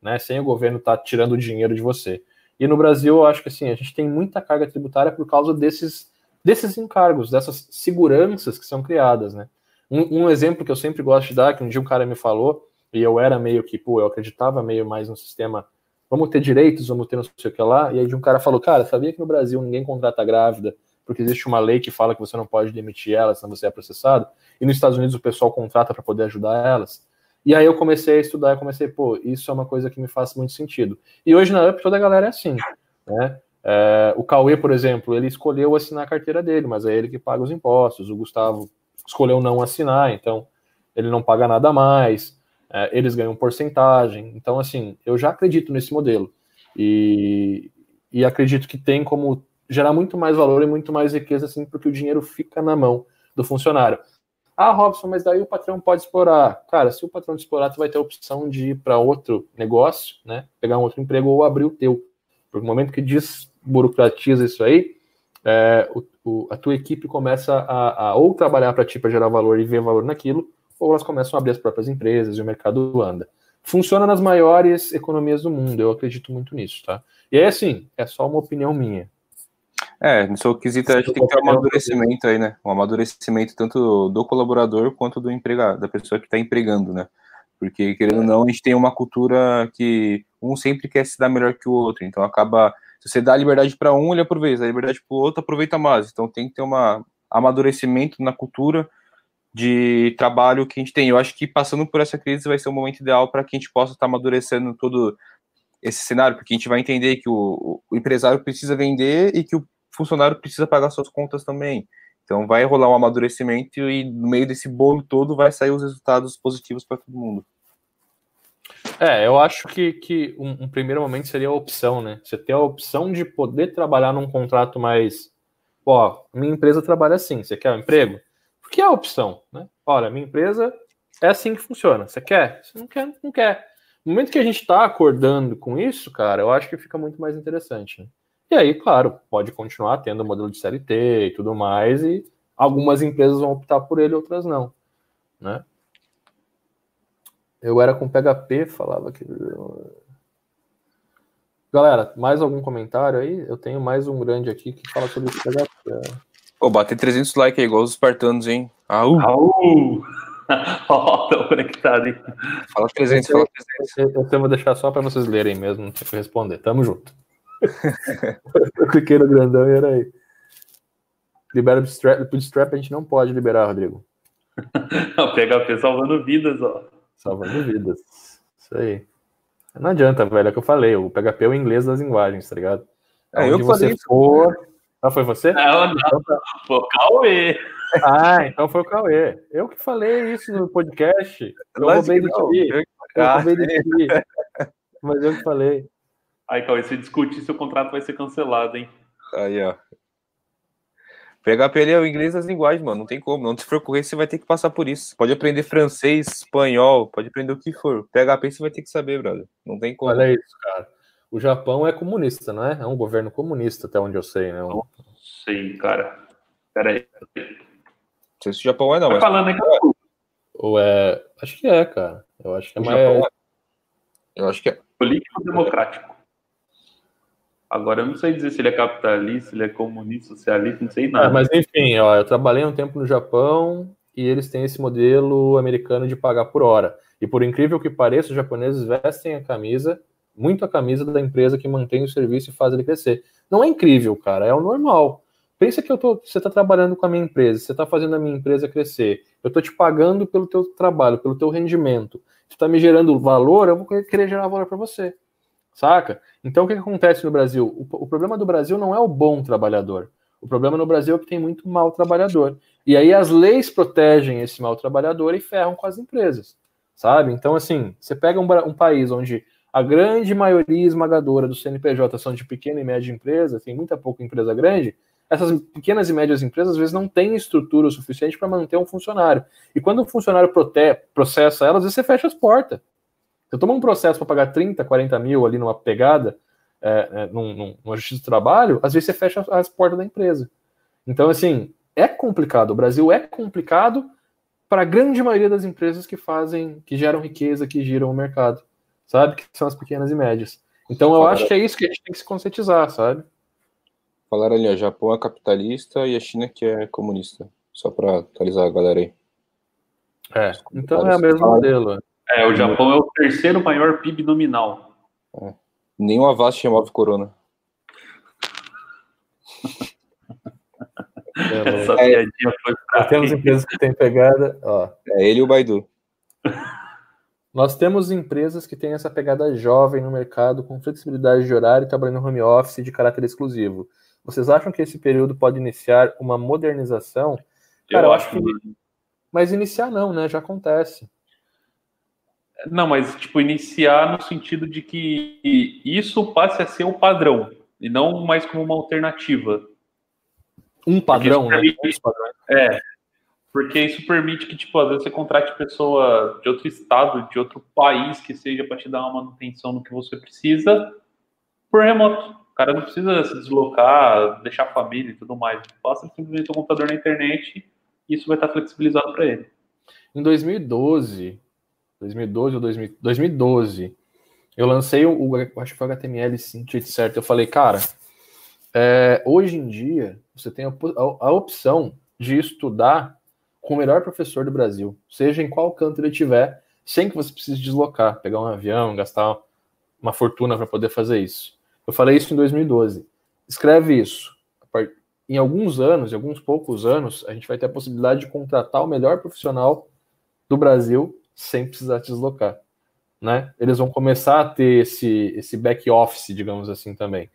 né? Sem o governo estar tá tirando o dinheiro de você. E no Brasil, eu acho que assim, a gente tem muita carga tributária por causa desses, desses encargos, dessas seguranças que são criadas, né? Um, um, exemplo que eu sempre gosto de dar, que um dia um cara me falou, e eu era meio que, pô, eu acreditava meio mais no sistema, vamos ter direitos, vamos ter não sei o que lá, e aí de um cara falou, cara, sabia que no Brasil ninguém contrata grávida, porque existe uma lei que fala que você não pode demitir elas senão você é processado, e nos Estados Unidos o pessoal contrata para poder ajudar elas. E aí eu comecei a estudar, eu comecei, pô, isso é uma coisa que me faz muito sentido. E hoje na UP toda a galera é assim, né? É, o Cauê, por exemplo, ele escolheu assinar a carteira dele, mas é ele que paga os impostos. O Gustavo escolheu não assinar, então ele não paga nada mais. É, eles ganham porcentagem. Então, assim, eu já acredito nesse modelo. E, e acredito que tem como gerar muito mais valor e muito mais riqueza, assim, porque o dinheiro fica na mão do funcionário. Ah, Robson, mas daí o patrão pode explorar. Cara, se o patrão te explorar, tu vai ter a opção de ir para outro negócio, né? Pegar um outro emprego ou abrir o teu. Porque no momento que desburocratiza isso aí, é, o, o, a tua equipe começa a, a ou trabalhar para ti para gerar valor e ver valor naquilo, ou elas começam a abrir as próprias empresas e o mercado anda. Funciona nas maiores economias do mundo, eu acredito muito nisso, tá? E aí, assim, é só uma opinião minha. É, no seu quesito, a gente tem que ter um amadurecimento aí, né? Um amadurecimento tanto do colaborador quanto do empregado, da pessoa que está empregando, né? Porque, querendo ou não, a gente tem uma cultura que um sempre quer se dar melhor que o outro, então acaba. Se você dá liberdade para um, ele aproveita, a liberdade para o outro, aproveita mais. Então tem que ter um amadurecimento na cultura de trabalho que a gente tem. Eu acho que passando por essa crise vai ser o momento ideal para que a gente possa estar tá amadurecendo todo esse cenário, porque a gente vai entender que o, o empresário precisa vender e que o funcionário precisa pagar suas contas também. Então vai rolar um amadurecimento e no meio desse bolo todo vai sair os resultados positivos para todo mundo. É, eu acho que, que um, um, primeiro momento seria a opção, né? Você ter a opção de poder trabalhar num contrato mais. Ó, minha empresa trabalha assim, você quer um emprego? Porque é a opção, né? Olha, minha empresa é assim que funciona. Você quer? Você não quer, não quer. No momento que a gente está acordando com isso, cara, eu acho que fica muito mais interessante. Né? E aí, claro, pode continuar tendo o modelo de CLT e tudo mais, e algumas empresas vão optar por ele, outras não, né? Eu era com PHP, falava que... Galera, mais algum comentário aí? Eu tenho mais um grande aqui que fala sobre o PHP. Pô, bater 300 likes aí, igual os espartanos, hein? Au! Au! Ó, oh, tô conectado, hein? Fala 300, fala 300. Eu, eu vou deixar só para vocês lerem mesmo, não tem que responder. Tamo junto. o pequeno grandão era aí. Libera o strap, o strap a gente não pode liberar, Rodrigo. o PHP salvando vidas, ó. Salvando vidas. Isso aí. Não adianta, velho, é o que eu falei. O PHP é o inglês das linguagens, tá ligado? É, eu você falei for. Ah, foi você? Não, não. Então, tá. Cauê. Ah, então foi o Cauê. Eu que falei isso no podcast. Eu roubei do time. Eu roubei do time. Mas eu que falei. Aí, Cauê, se discutir, seu contrato vai ser cancelado, hein? Aí, ó. PHP é o inglês das linguagens, mano. Não tem como. Não se preocupar, você vai ter que passar por isso. Pode aprender francês, espanhol, pode aprender o que for. PHP você vai ter que saber, brother. Não tem como. Olha isso, cara. O Japão é comunista, não é? É um governo comunista, até onde eu sei, né? Não sei, cara. Pera aí. Não sei se o Japão é, não. Tá mas... falando Ou é. Acho que é, cara. Eu acho que é mais. É... Eu acho que é. Político democrático. Agora eu não sei dizer se ele é capitalista, se ele é comunista, socialista, não sei nada. É, mas enfim, ó, eu trabalhei um tempo no Japão e eles têm esse modelo americano de pagar por hora. E por incrível que pareça, os japoneses vestem a camisa, muito a camisa da empresa que mantém o serviço e faz ele crescer. Não é incrível, cara, é o normal. Pensa que eu tô, você está trabalhando com a minha empresa, você está fazendo a minha empresa crescer. Eu estou te pagando pelo teu trabalho, pelo teu rendimento. Você está me gerando valor, eu vou querer gerar valor para você. Saca? Então o que, que acontece no Brasil? O, o, problema do Brasil não é o bom trabalhador. O problema no Brasil é que tem muito mau trabalhador. E aí as leis protegem esse mau trabalhador e ferram com as empresas. Sabe? Então, assim, você pega um, um país onde a grande maioria esmagadora do CNPJ são de pequena e média empresa, tem muita pouca empresa grande, essas pequenas e médias empresas às vezes não têm estrutura o suficiente para manter um funcionário. E quando o funcionário prote processa elas, às vezes você fecha as portas. Você toma um processo para pagar 30, 40 mil ali numa pegada, é, é, num, num, numa justiça do trabalho, às vezes você fecha as portas da empresa. Então, assim, é complicado. O Brasil é complicado para a grande maioria das empresas que fazem, que geram riqueza, que giram o mercado, sabe? Que são as pequenas e médias. Então eu acho que é isso que a gente tem que se conscientizar, sabe? Falaram ali, o Japão é capitalista e a China que é comunista. Só para atualizar a galera aí. É, então é o mesmo modelo. É, o Japão é o terceiro maior PIB nominal. É. Nenhum Avast move corona. Essa é, piadinha foi pra Temos empresas que têm pegada. Ó. É ele e o Baidu. Nós temos empresas que têm essa pegada jovem no mercado, com flexibilidade de horário e trabalhando no home office de caráter exclusivo. Vocês acham que esse período pode iniciar uma modernização? Cara, eu, eu acho que. Mas iniciar não, né? Já acontece. Não, mas tipo, iniciar no sentido de que isso passe a ser o padrão e não mais como uma alternativa. Um padrão, né? Permite, é, porque isso permite que, tipo, às vezes você contrate pessoa de outro estado, de outro país que seja para te dar uma manutenção no que você precisa por remoto. Cara não precisa se deslocar, deixar a família e tudo mais. Passa simplesmente o computador na internet e isso vai estar flexibilizado para ele. Em 2012, 2012 ou 2012, eu lancei o, o acho que foi o HTML sim, certo. Eu falei, cara, é, hoje em dia você tem a, a, a, opção de estudar com o melhor professor do Brasil, seja em qual canto ele estiver, sem que você precise deslocar, pegar um avião, gastar uma fortuna para poder fazer isso. Eu falei isso em 2012. Escreve isso. Em alguns anos, em alguns poucos anos, a gente vai ter a possibilidade de contratar o melhor profissional do Brasil sem precisar deslocar. Né? Eles vão começar a ter esse, esse back office, digamos assim, também.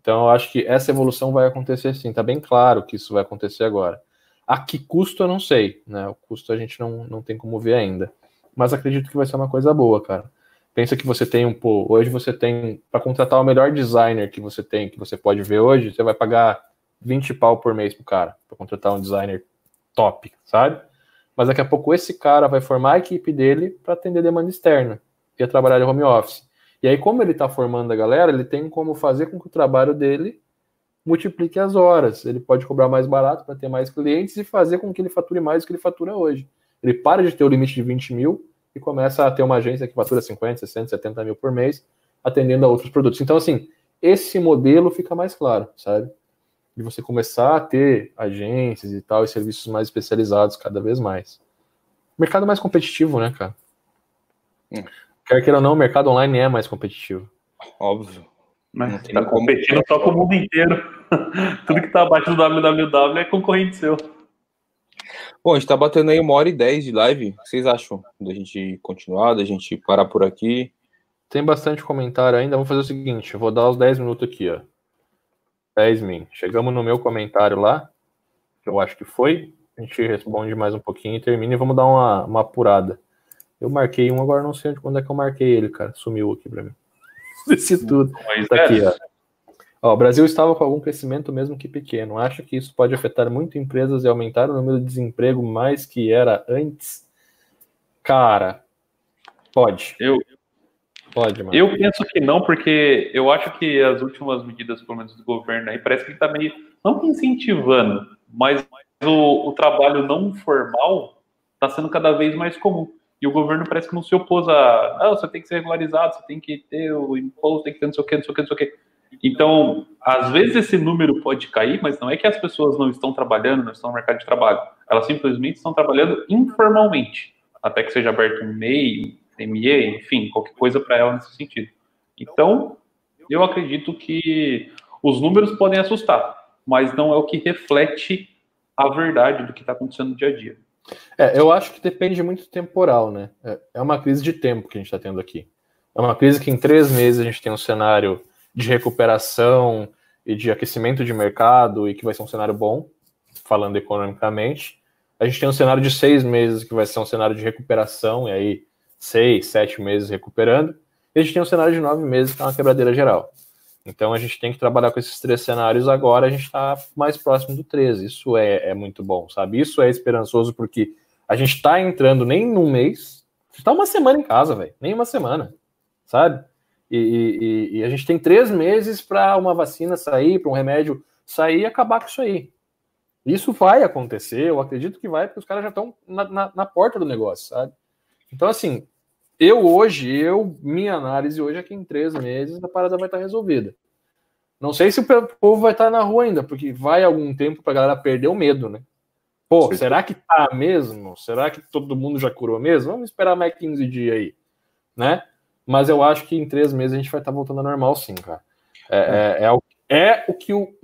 Então, eu acho que essa evolução vai acontecer sim. Está bem claro que isso vai acontecer agora. A que custo eu não sei, né? O custo a gente não, não tem como ver ainda. Mas acredito que vai ser uma coisa boa, cara. Pensa que você tem um pô, hoje você tem para contratar o melhor designer que você tem, que você pode ver hoje, você vai pagar 20 pau por mês pro cara, para contratar um designer top, sabe? mas daqui a pouco esse cara vai formar a equipe dele para atender demanda externa e trabalhar de home office. E aí, como ele está formando a galera, ele tem como fazer com que o trabalho dele multiplique as horas. Ele pode cobrar mais barato para ter mais clientes e fazer com que ele fature mais do que ele fatura hoje. Ele para de ter o limite de 20 mil e começa a ter uma agência que fatura 50, 60, 70 mil por mês, atendendo a outros produtos. Então, assim, esse modelo fica mais claro, sabe? de você começar a ter agências e tal, e serviços mais especializados cada vez mais. Mercado mais competitivo, né, cara? Hum. Quer queira ou não, o mercado online é mais competitivo. Óbvio. Mas tá competindo só com o mundo inteiro. Tudo que tá abaixo do www é concorrente seu. Bom, a gente tá batendo aí uma hora e dez de live. O que vocês acham da gente continuar, da gente parar por aqui? Tem bastante comentário ainda. Vamos fazer o seguinte: vou dar os 10 minutos aqui, ó. 10 min. Chegamos no meu comentário lá, que eu acho que foi. A gente responde mais um pouquinho e termina e vamos dar uma, uma apurada. Eu marquei um, agora não sei quando é que eu marquei ele, cara. Sumiu aqui pra mim. Desse tudo. Tá aqui, ó. Ó. O Brasil estava com algum crescimento, mesmo que pequeno. Acho que isso pode afetar muito empresas e aumentar o número de desemprego mais que era antes. Cara, pode. Eu, Pode, mano. Eu penso que não, porque eu acho que as últimas medidas, pelo menos do governo aí, parece que ele está meio, não incentivando, mas o, o trabalho não formal está sendo cada vez mais comum. E o governo parece que não se opôs a, ah, você tem que ser regularizado, você tem que ter o imposto, tem que ter não sei o que, não sei o que, não sei o que. Então, às vezes esse número pode cair, mas não é que as pessoas não estão trabalhando, não estão no mercado de trabalho. Elas simplesmente estão trabalhando informalmente, até que seja aberto um MEI, ME, enfim, qualquer coisa para ela nesse sentido. Então, eu acredito que os números podem assustar, mas não é o que reflete a verdade do que está acontecendo no dia a dia. É, eu acho que depende muito temporal, né? É, é uma crise de tempo que a gente está tendo aqui. É uma crise que em três meses a gente tem um cenário de recuperação e de aquecimento de mercado e que vai ser um cenário bom, falando economicamente. A gente tem um cenário de seis meses que vai ser um cenário de recuperação, e aí seis, sete meses recuperando, e a gente tem um cenário de nove meses que é uma quebradeira geral. Então a gente tem que trabalhar com esses três cenários agora, a gente está mais próximo do 13. Isso é, é muito bom, sabe? Isso é esperançoso porque a gente está entrando nem num mês, está uma semana em casa, velho, nem uma semana, sabe? E, e, e, a gente tem três meses para uma vacina sair, para um remédio sair e acabar com isso aí. Isso vai acontecer, eu acredito que vai, porque os caras já estão na, na, na, porta do negócio, sabe? Então, assim, eu hoje, eu, minha análise hoje é que em três meses a parada vai estar resolvida. Não sei se o povo vai estar na rua ainda, porque vai algum tempo para a galera perder o medo, né? Pô, Sim. será que tá mesmo? Será que todo mundo já curou mesmo? Vamos esperar mais 15 dias aí, né? Mas eu acho que em três meses a gente vai estar voltando ao normal, sim, cara. É, é, é, o, é o que o,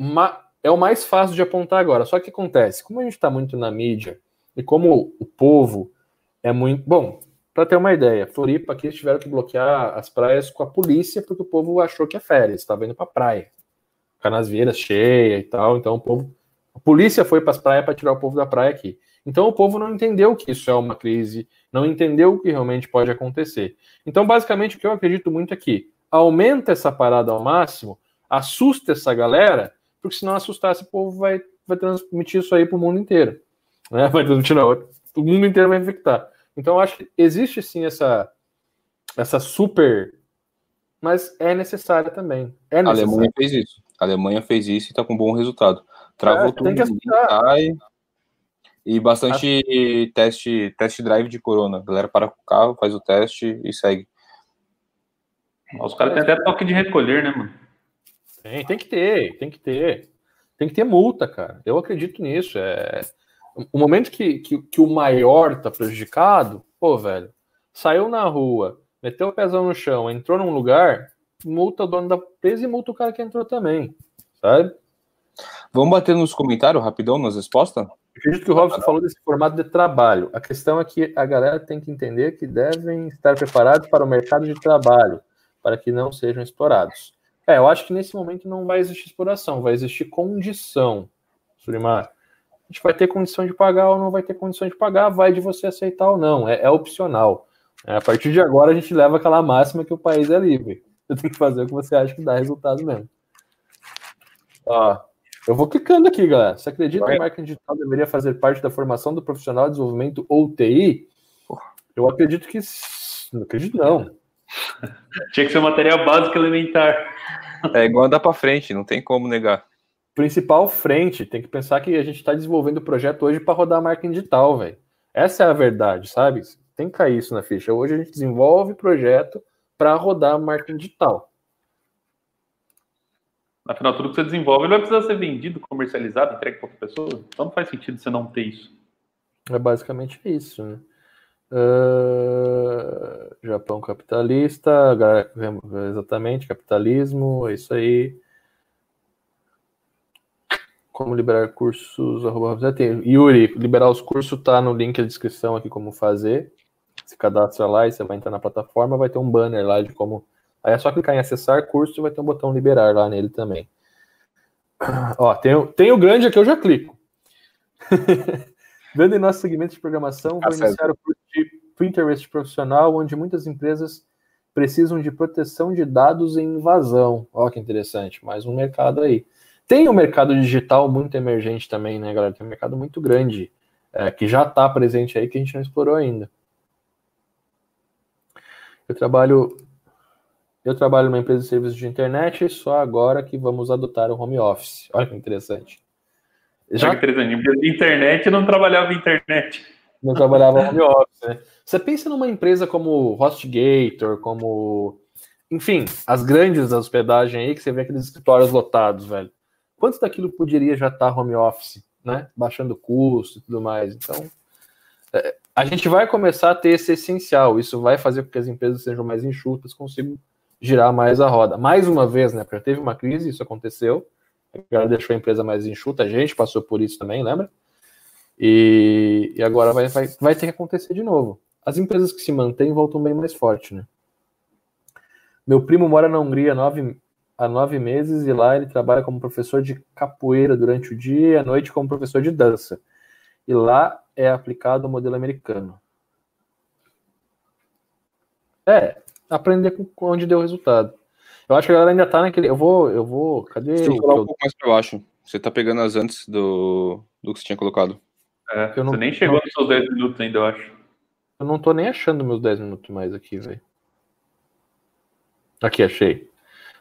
é o mais fácil de apontar agora. Só que acontece, como a gente está muito na mídia e como o povo é muito. Bom, para ter uma ideia, Floripa aqui tiveram que bloquear as praias com a polícia porque o povo achou que é férias, estava indo para praia. Canasvieiras cheia e tal, então o povo. A polícia foi para as praias para tirar o povo da praia aqui. Então o povo não entendeu que isso é uma crise, não entendeu o que realmente pode acontecer. Então, basicamente, o que eu acredito muito é aumenta essa parada ao máximo, assusta essa galera porque se não assustar, esse povo vai, vai transmitir isso aí para o mundo inteiro. Né? Vai transmitir, não, o mundo inteiro vai infectar. Então, eu acho que existe sim essa, essa super. Mas é necessária também. É a Alemanha fez isso. A Alemanha fez isso e está com bom resultado. Travou é, tudo. Sai, e bastante Acho... teste, teste drive de corona. A galera para com o carro, faz o teste e segue. Os caras têm até toque de recolher, né, mano? Tem, tem que ter, tem que ter. Tem que ter multa, cara. Eu acredito nisso. É... O momento que, que, que o maior tá prejudicado, pô, velho, saiu na rua, meteu o pezão no chão, entrou num lugar, multa o dono da empresa e multa o cara que entrou também, sabe? Vamos bater nos comentários rapidão, nas respostas? Acredito que o Robson falou desse formato de trabalho. A questão é que a galera tem que entender que devem estar preparados para o mercado de trabalho, para que não sejam explorados. É, eu acho que nesse momento não vai existir exploração, vai existir condição, Sulimar. A gente vai ter condição de pagar ou não vai ter condição de pagar, vai de você aceitar ou não, é, é opcional. É, a partir de agora a gente leva aquela máxima que o país é livre. Você tem que fazer o que você acha que dá resultado mesmo. Ó, eu vou clicando aqui, galera. Você acredita que o marketing digital deveria fazer parte da formação do profissional de desenvolvimento ou TI? Eu acredito que. Não acredito, não. Tinha que ser material básico elementar. É igual andar para frente, não tem como negar. Principal frente, tem que pensar que a gente está desenvolvendo o projeto hoje para rodar marketing digital, velho. Essa é a verdade, sabe? Tem que cair isso na ficha. Hoje a gente desenvolve projeto para rodar marketing digital. Afinal, tudo que você desenvolve vai precisar ser vendido, comercializado, entregue para outra pessoa. Então não faz sentido você não ter isso. É basicamente isso, né? Uh, Japão capitalista, exatamente, capitalismo, é isso aí. Como liberar cursos? Arroba, tem. Yuri, liberar os cursos tá no link da descrição aqui como fazer. Se cadastra lá e você vai entrar na plataforma, vai ter um banner lá de como. Aí é só clicar em acessar curso e vai ter um botão liberar lá nele também. Ó, tem, tem o grande aqui, eu já clico. Vendo em nosso segmento de programação, vou iniciar o curso de Pinterest profissional, onde muitas empresas precisam de proteção de dados em invasão. Olha que interessante, mais um mercado aí. Tem um mercado digital muito emergente também, né, galera? Tem um mercado muito grande é, que já está presente aí que a gente não explorou ainda. Eu trabalho eu trabalho numa empresa de serviços de internet, só agora que vamos adotar o home office. Olha que interessante. Já interessante. Empresa de internet não trabalhava internet. Não trabalhava home office, né? Você pensa numa empresa como HostGator, como. Enfim, as grandes da hospedagem aí, que você vê aqueles escritórios lotados, velho. Quanto daquilo poderia já estar tá home office, né? Baixando custo e tudo mais. Então, é, a gente vai começar a ter esse essencial. Isso vai fazer com que as empresas sejam mais enxutas, consigam girar mais a roda. Mais uma vez, né? Porque teve uma crise, isso aconteceu. Agora deixou a empresa mais enxuta, a gente passou por isso também, lembra? E, e agora vai, vai, vai ter que acontecer de novo. As empresas que se mantêm voltam bem mais forte, né? Meu primo mora na Hungria há nove, há nove meses e lá ele trabalha como professor de capoeira durante o dia e à noite como professor de dança. E lá é aplicado o modelo americano. É, aprender com onde deu o resultado. Eu acho que a galera ainda tá naquele. Eu vou. Eu vou. Cadê? Você um pouco mais pra baixo. Você tá pegando as antes do, do que você tinha colocado. É, eu não, você nem chegou não... nos seus 10 minutos ainda, eu acho. Eu não tô nem achando meus 10 minutos mais aqui, velho. Aqui, achei.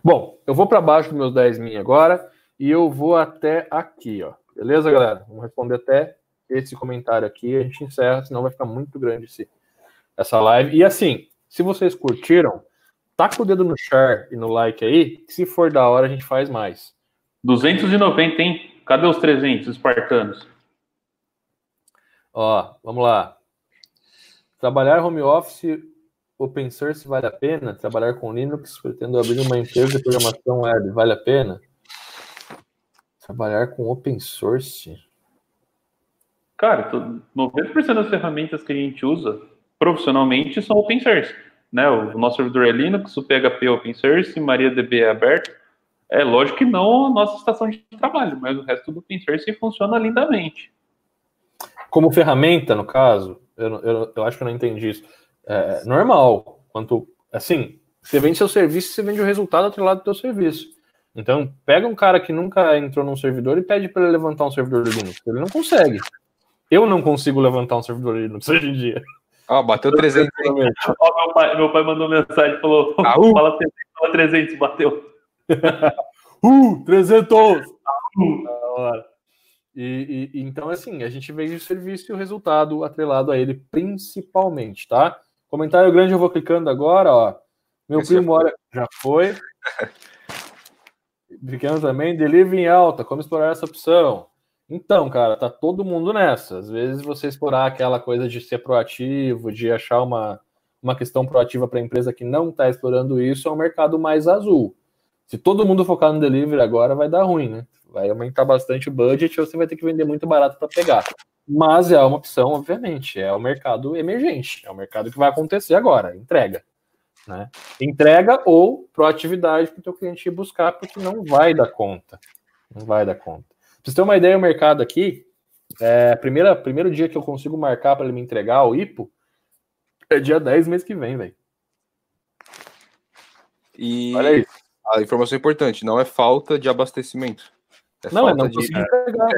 Bom, eu vou para baixo dos meus 10 min agora e eu vou até aqui, ó. Beleza, galera? Vamos responder até esse comentário aqui. A gente encerra, senão vai ficar muito grande esse, essa live. E assim, se vocês curtiram, taca o dedo no share e no like aí, que se for da hora a gente faz mais. 290, hein? Cadê os 300 espartanos? Ó, vamos lá. Trabalhar home office open source vale a pena? Trabalhar com Linux, pretendo abrir uma empresa de programação web, vale a pena? Trabalhar com open source? Cara, 90% das ferramentas que a gente usa profissionalmente são open source. Né? O nosso servidor é Linux, o PHP é open source, MariaDB é aberto. É lógico que não a nossa estação de trabalho, mas o resto do open source funciona lindamente. Como ferramenta, no caso, eu, eu, eu acho que eu não entendi isso. É normal. Quanto, assim, você vende seu serviço, você vende o resultado atrelado do seu serviço. Então, pega um cara que nunca entrou num servidor e pede para ele levantar um servidor Linux. Ele não consegue. Eu não consigo levantar um servidor Linux hoje em dia. Ó, oh, bateu 300. oh, meu, pai, meu pai mandou mensagem, falou, ah, uh. fala 300, fala 300, bateu. uh, 300! Uh. Da hora. E, e, então, assim, a gente vende o serviço e o resultado atrelado a ele, principalmente, tá? Comentário grande, eu vou clicando agora, ó. Meu Esse primo, olha, já foi. Pequeno também, delivery em alta, como explorar essa opção? Então, cara, tá todo mundo nessa. Às vezes você explorar aquela coisa de ser proativo, de achar uma, uma questão proativa para a empresa que não está explorando isso, é um mercado mais azul. Se todo mundo focar no delivery agora, vai dar ruim, né? Vai aumentar bastante o budget você vai ter que vender muito barato para pegar. Mas é uma opção, obviamente. É o mercado emergente. É o mercado que vai acontecer agora. Entrega. Né? Entrega ou proatividade para o teu cliente ir buscar, porque não vai dar conta. Não vai dar conta. Pra você ter uma ideia, o mercado aqui, é, primeira, primeiro dia que eu consigo marcar para ele me entregar o IPO é dia 10 mês que vem, velho. E Olha isso. a informação importante, não é falta de abastecimento. É não, é não de entregar.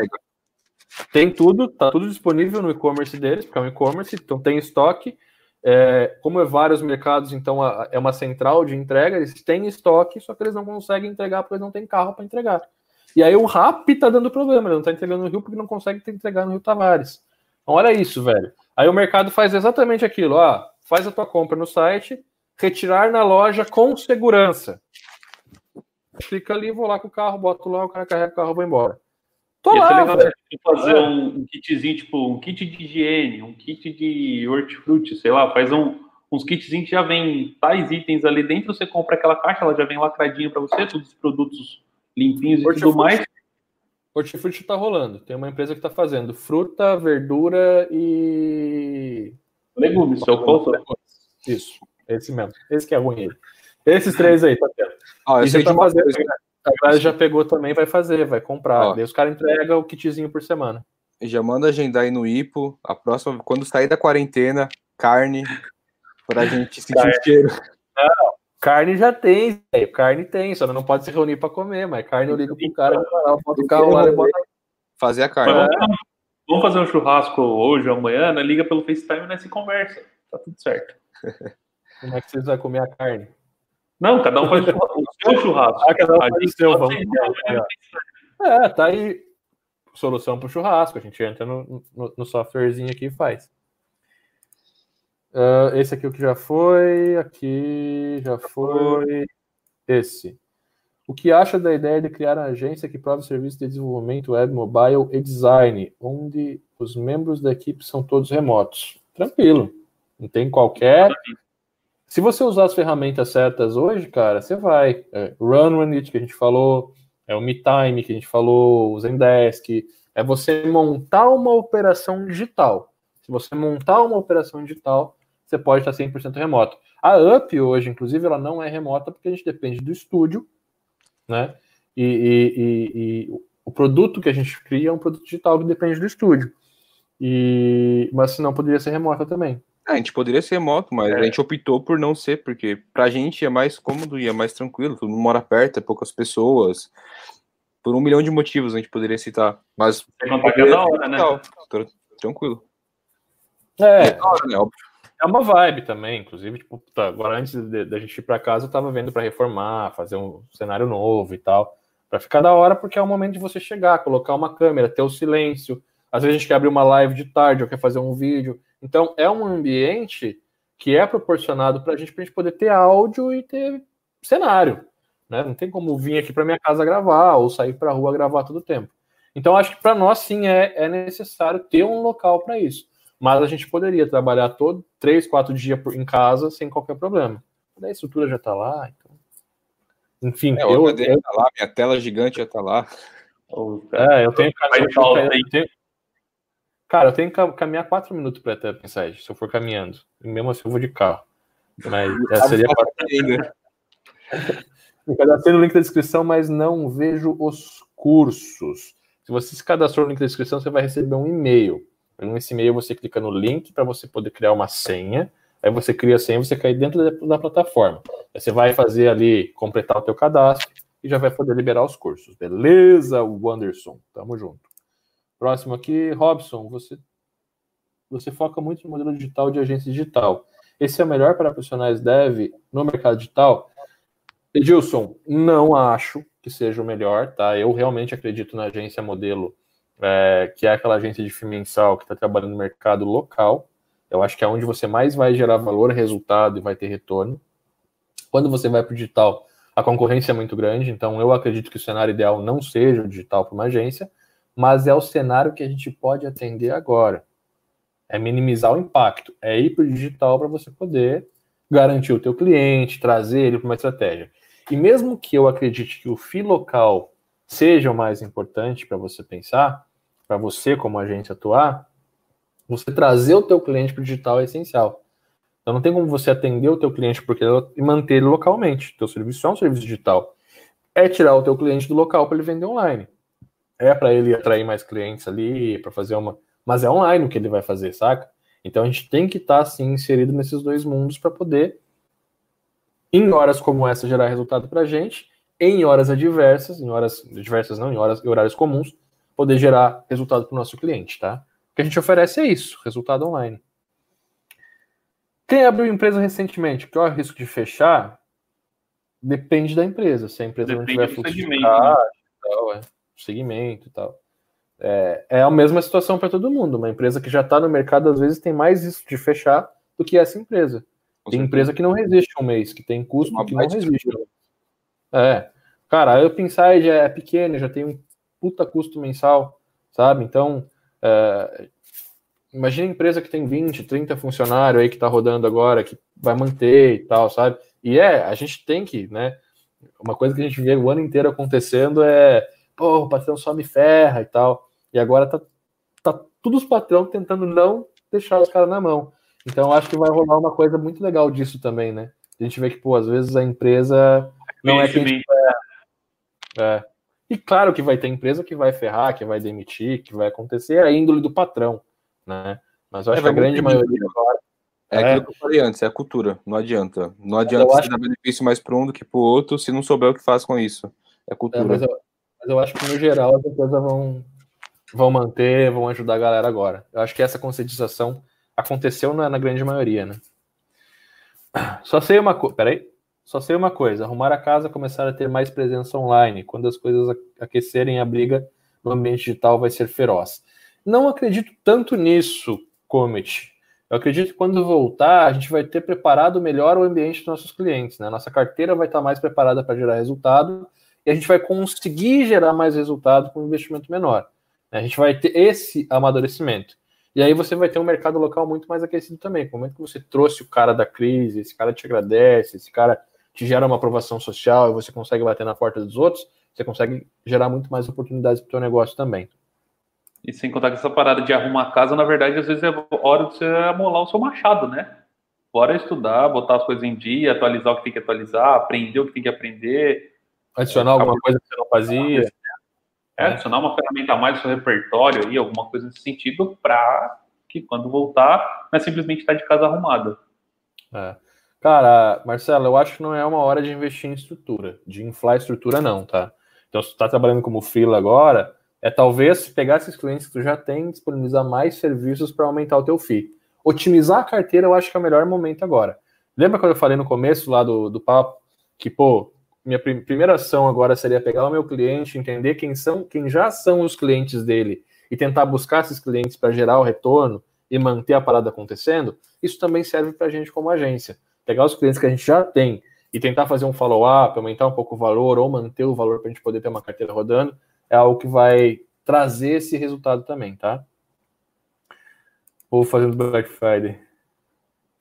Tem tudo, tá tudo disponível no e-commerce deles, porque é um e-commerce, então tem estoque. É, como é vários mercados, então a, é uma central de entrega, eles têm estoque, só que eles não conseguem entregar porque eles não têm carro para entregar. E aí o RAP tá dando problema, ele não tá entregando no Rio porque não consegue entregar no Rio Tavares. Então olha isso, velho. Aí o mercado faz exatamente aquilo, ó, faz a tua compra no site, retirar na loja com segurança. Clica ali, vou lá com o carro, boto lá, o cara carrega o carro, vou embora. Tô Ia lá, legal fazer um, kitzinho, tipo, um kit de higiene, um kit de hortifruti, sei lá, faz um, uns kitzinhos que já vem tais itens ali dentro, você compra aquela caixa, ela já vem lacradinha para você, todos os produtos limpinhos e tudo mais. Hortifruti tá rolando. Tem uma empresa que tá fazendo fruta, verdura e. Legumes, seu ponto. Isso, esse mesmo. Esse que é ruim. Esses três aí, tá vendo? Ah, e tá fazendo, coisa... A galera já pegou também, vai fazer, vai comprar. Ó, Daí os caras entregam o kitzinho por semana. Já manda agendar aí no IPO. A próxima, quando sair da quarentena, carne, pra gente sentir o cheiro. Não, Carne já tem, véio. carne tem, só não pode se reunir para comer, mas carne eu ligo pro cara, eu boto o carro lá e bota... Fazer a carne. Vamos, vamos, fazer um churrasco hoje ou amanhã, né? liga pelo FaceTime nessa conversa, tá tudo certo. Como é que vocês vão comer a carne? Não, cada um faz o seu churrasco. Ah, cada um faz o seu, vamos. É, tá aí solução para o churrasco, a gente entra no, no, no softwarezinho aqui e faz. Uh, esse aqui o que já foi, aqui já foi. Esse. O que acha da ideia de criar uma agência que prove serviço de desenvolvimento web, mobile e design, onde os membros da equipe são todos remotos? Tranquilo. Não tem qualquer. Se você usar as ferramentas certas hoje, cara, você vai. É, Runwinit, que a gente falou, é o MeTime, que a gente falou, o Zendesk. É você montar uma operação digital. Se você montar uma operação digital, você pode estar 100% remoto. A UP hoje, inclusive, ela não é remota porque a gente depende do estúdio, né? E, e, e, e o produto que a gente cria é um produto digital que depende do estúdio. E, mas se não, poderia ser remota também. É, a gente poderia ser remoto, mas é. a gente optou por não ser, porque pra gente é mais cômodo e é mais tranquilo, todo mundo mora perto, é poucas pessoas. Por um milhão de motivos a gente poderia citar. Mas. Não tá da hora, né? Tranquilo. É, é hora, né? Óbvio. É uma vibe também, inclusive, tipo, tá, agora antes da gente ir para casa, eu tava vendo para reformar, fazer um cenário novo e tal. Para ficar da hora, porque é o momento de você chegar, colocar uma câmera, ter o silêncio. Às vezes a gente quer abrir uma live de tarde ou quer fazer um vídeo. Então, é um ambiente que é proporcionado para a gente, para a gente poder ter áudio e ter cenário. Né? Não tem como vir aqui para minha casa gravar ou sair para rua gravar todo o tempo. Então, acho que para nós, sim, é, é necessário ter um local para isso. Mas a gente poderia trabalhar todo três, quatro dias em casa sem qualquer problema. A estrutura já está lá. Então... Enfim, é, eu, eu... Tá lá, minha tela gigante já está lá. É, eu tenho, eu, eu tenho, Cara, eu tenho que caminhar quatro minutos para até pensar se eu for caminhando. E mesmo assim eu vou de carro. Mas essa seria ainda. Cadastrei no link da descrição, mas não vejo os cursos. Se você se cadastrou no link da descrição, você vai receber um e-mail. Nesse e-mail você clica no link para você poder criar uma senha. Aí você cria a senha, você cai dentro da, da plataforma. Aí você vai fazer ali, completar o teu cadastro e já vai poder liberar os cursos. Beleza, Wanderson? Tamo junto. Próximo aqui, Robson, você, você foca muito no modelo digital de agência digital. Esse é o melhor para profissionais dev no mercado digital? Edilson, não acho que seja o melhor, tá? Eu realmente acredito na agência modelo, é, que é aquela agência de FII mensal que está trabalhando no mercado local. Eu acho que é onde você mais vai gerar valor, resultado e vai ter retorno. Quando você vai para o digital, a concorrência é muito grande, então eu acredito que o cenário ideal não seja o digital para uma agência, mas é o cenário que a gente pode atender agora. É minimizar o impacto, é ir para o digital para você poder garantir o teu cliente, trazer ele para uma estratégia. E mesmo que eu acredite que o FII local seja o mais importante para você pensar, para você como agente atuar, você trazer o teu cliente para o digital é essencial. Então não tem como você atender o teu cliente porque e manter ele localmente. Teu serviço é um serviço digital. É tirar o teu cliente do local para ele vender online é para ele atrair mais clientes ali, para fazer uma. Mas é online o que ele vai fazer, saca? Então a gente tem que estar tá, assim inserido nesses dois mundos para poder, em horas como essa, gerar resultado para a gente, em horas adversas, em horas adversas não, em horas em horários comuns, poder gerar resultado para o nosso cliente, tá? O que a gente oferece é isso, resultado online. Quem abriu empresa recentemente, que é o risco de fechar, depende da empresa. Se a empresa depende não tiver fluxo de caixa, né? é segmento e tal. É, é a mesma situação para todo mundo. Uma empresa que já está no mercado, às vezes, tem mais isso de fechar do que essa empresa. Tem empresa que não resiste um mês, que tem custo que não resiste. É. Cara, a já é pequena, já tem um puta custo mensal, sabe? Então, é, imagina a empresa que tem 20, 30 funcionários aí que está rodando agora, que vai manter e tal, sabe? E é, a gente tem que, né? Uma coisa que a gente vê o ano inteiro acontecendo é pô, o patrão só me ferra e tal. E agora tá, tá tudo os patrão tentando não deixar os caras na mão. Então acho que vai rolar uma coisa muito legal disso também, né? A gente vê que, pô, às vezes a empresa não é quem é. é. E claro que vai ter empresa que vai ferrar, que vai demitir, que vai acontecer, é a índole do patrão, né? Mas eu acho é, que a grande maioria agora. É, é aquilo que eu falei antes, é a cultura, não adianta. Não adianta você acho... dar benefício mais para um do que para o outro se não souber o que faz com isso. É cultura. É, mas, eu, mas eu acho que, no geral, as empresas vão, vão manter, vão ajudar a galera agora. Eu acho que essa conscientização aconteceu na, na grande maioria, né? Só sei uma coisa. Peraí. Só sei uma coisa: arrumar a casa começar a ter mais presença online. Quando as coisas aquecerem, a briga no ambiente digital vai ser feroz. Não acredito tanto nisso, Comet. Eu acredito que quando voltar, a gente vai ter preparado melhor o ambiente dos nossos clientes. Né? Nossa carteira vai estar mais preparada para gerar resultado e a gente vai conseguir gerar mais resultado com um investimento menor. A gente vai ter esse amadurecimento. E aí você vai ter um mercado local muito mais aquecido também. No momento que você trouxe o cara da crise, esse cara te agradece, esse cara te gera uma aprovação social e você consegue bater na porta dos outros, você consegue gerar muito mais oportunidades para o teu negócio também. E sem contar que essa parada de arrumar casa, na verdade, às vezes é hora de você amolar o seu machado, né? Bora estudar, botar as coisas em dia, atualizar o que tem que atualizar, aprender o que tem que aprender, Adicionar alguma coisa que você não fazia. É, adicionar uma ferramenta a mais no seu repertório aí, alguma coisa nesse sentido, para que quando voltar, não é simplesmente estar de casa arrumada. É. Cara, Marcelo, eu acho que não é uma hora de investir em estrutura, de inflar estrutura, não, tá? Então, se tu tá trabalhando como freela agora, é talvez pegar esses clientes que tu já tem, disponibilizar mais serviços para aumentar o teu FII. Otimizar a carteira, eu acho que é o melhor momento agora. Lembra quando eu falei no começo lá do, do papo que, pô, minha prim primeira ação agora seria pegar o meu cliente, entender quem são, quem já são os clientes dele e tentar buscar esses clientes para gerar o retorno e manter a parada acontecendo, isso também serve para a gente como agência. Pegar os clientes que a gente já tem e tentar fazer um follow-up, aumentar um pouco o valor ou manter o valor para a gente poder ter uma carteira rodando, é algo que vai trazer esse resultado também, tá? Vou fazendo Black Friday.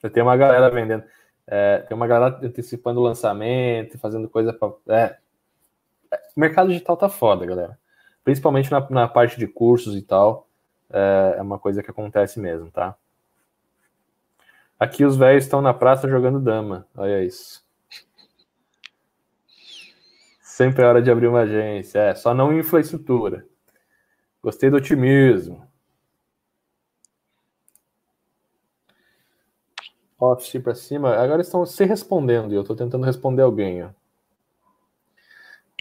Já tem uma galera vendendo. É, tem uma galera antecipando o lançamento, fazendo coisa para. É. O mercado digital tá foda, galera. Principalmente na, na parte de cursos e tal. É, é uma coisa que acontece mesmo, tá? Aqui os velhos estão na praça jogando dama. Olha isso. Sempre é hora de abrir uma agência. É, só não infraestrutura. Gostei do otimismo. Office para cima. Agora estão se respondendo e eu estou tentando responder alguém. Ó.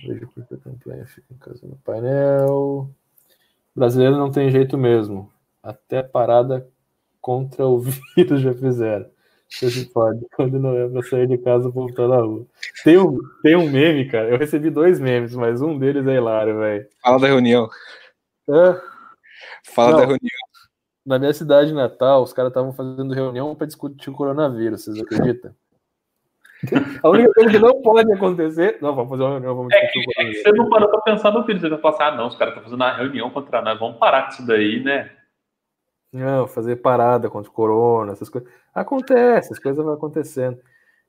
Vejo porque a campanha fica em casa no painel. Brasileiro não tem jeito mesmo. Até parada contra o vírus já fizeram. Você pode, quando não é para sair de casa, voltar na rua. Tem um, tem um meme, cara. Eu recebi dois memes, mas um deles é hilário, velho. Fala da reunião. É? Fala não, da reunião. Na minha cidade natal, os caras estavam fazendo reunião para discutir o coronavírus, vocês acreditam? A única coisa que não pode acontecer. Não, vamos fazer uma reunião, vamos é que, é que você não parou para pensar no vírus. Você vai falar assim: ah, não, os caras estão fazendo uma reunião contra nós, vamos parar com isso daí, né? Não, fazer parada contra o corona, essas coisas. Acontece, as coisas vão acontecendo.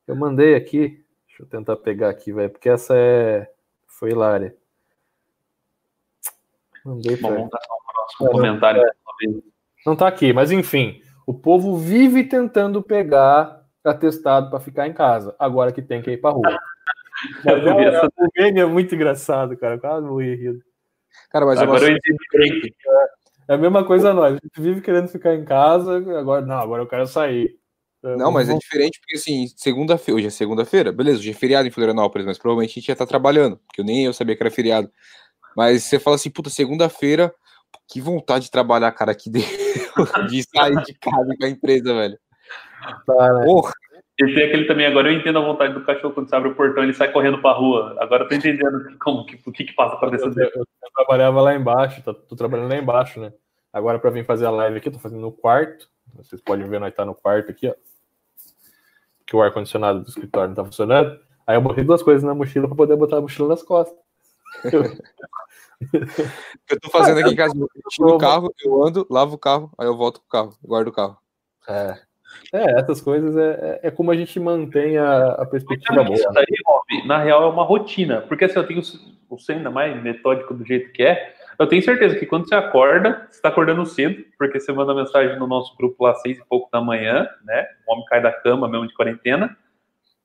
Eu mandei aqui, deixa eu tentar pegar aqui, velho, porque essa é. Foi hilária. Mandei Bom, vamos passar o próximo é, comentário. Não, não tá aqui, mas enfim. O povo vive tentando pegar atestado para ficar em casa, agora que tem que ir para rua. Mas é, essa... O meme é muito engraçado, cara. Quase morri rindo. Cara, mas agora eu entendi. É a mesma coisa nós. A gente vive querendo ficar em casa, agora não, agora eu quero sair. Não, mas é diferente porque assim, segunda-feira, hoje é segunda-feira, beleza, hoje é feriado em Florianópolis, mas provavelmente a gente ia estar trabalhando, porque eu nem eu sabia que era feriado. Mas você fala assim, puta, segunda-feira, que vontade de trabalhar, cara, que deu de sair de casa com a empresa, velho. Tá, né? Porra. E tem aquele também, agora eu entendo a vontade do cachorro quando você abre o portão ele sai correndo pra rua. Agora eu tô entendendo como, que, o que que passa pra cabeça dele. Eu, eu, trabalhava lá embaixo, tô, tô, trabalhando lá embaixo, né? Agora pra vir fazer a live aqui, tô fazendo no quarto. Vocês podem ver, nós tá no quarto aqui, ó. Que o ar-condicionado do escritório não tá funcionando. Aí eu botei duas coisas na mochila pra poder botar a mochila nas costas. eu tô fazendo aqui em casa, eu tiro o carro, eu ando, lavo o carro, aí eu volto pro carro, guardo o carro. É. É, essas coisas é, é, é como a gente mantém a, a perspectiva boa. Isso daí, Rob, na real, é uma rotina. Porque assim, eu tenho o ser ainda mais metódico do jeito que é, eu tenho certeza que quando você acorda, você está acordando cedo, porque você manda mensagem no nosso grupo lá seis e pouco da manhã, né? O homem cai da cama mesmo de quarentena.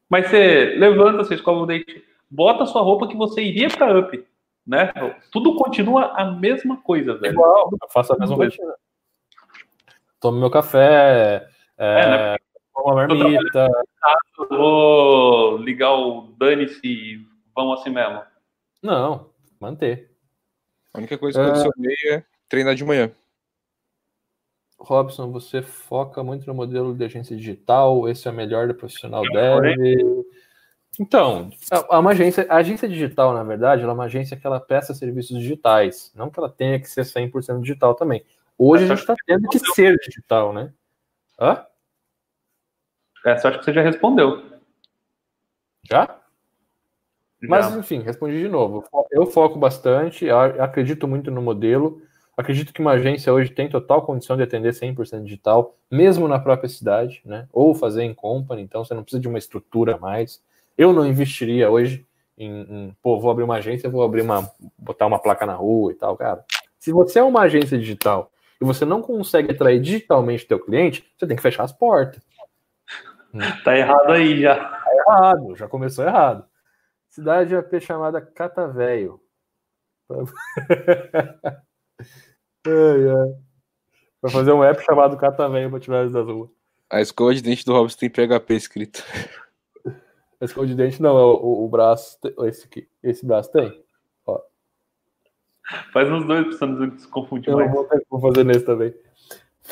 Mas você levanta, você escova o dente, bota a sua roupa que você iria para up, né? Tudo continua a mesma coisa, velho. Igual, eu faço a mesma rotina. Tomo meu café, é, é né? uma marmita. Vou ligar o dane-se e vamos assim mesmo. Não, manter. A única coisa que eu adicionei é treinar de manhã. Robson, você foca muito no modelo de agência digital, esse é o melhor do profissional deve. Então, é uma agência, a agência digital, na verdade, ela é uma agência que ela presta serviços digitais, não que ela tenha que ser 100% digital também. Hoje a gente está tendo que ser digital, né? Hã? Essa eu acho que você já respondeu. Já? já? Mas, enfim, respondi de novo. Eu foco bastante, acredito muito no modelo. Acredito que uma agência hoje tem total condição de atender 100% digital, mesmo na própria cidade, né? Ou fazer em company, então você não precisa de uma estrutura a mais. Eu não investiria hoje em, em, pô, vou abrir uma agência, vou abrir uma, botar uma placa na rua e tal, cara. Se você é uma agência digital e você não consegue atrair digitalmente teu cliente, você tem que fechar as portas. Tá errado aí já. Tá errado, já começou errado. Cidade AP chamada Catavéio. Vai fazer um app chamado Catavéio para tirar eles das ruas. A escova de dente do Robson tem PHP escrito. A escova de dente não, é o, o, o braço. Esse, aqui, esse braço tem. Ó. Faz uns dois pra você não se confundir Eu mais. Vou, vou fazer nesse também.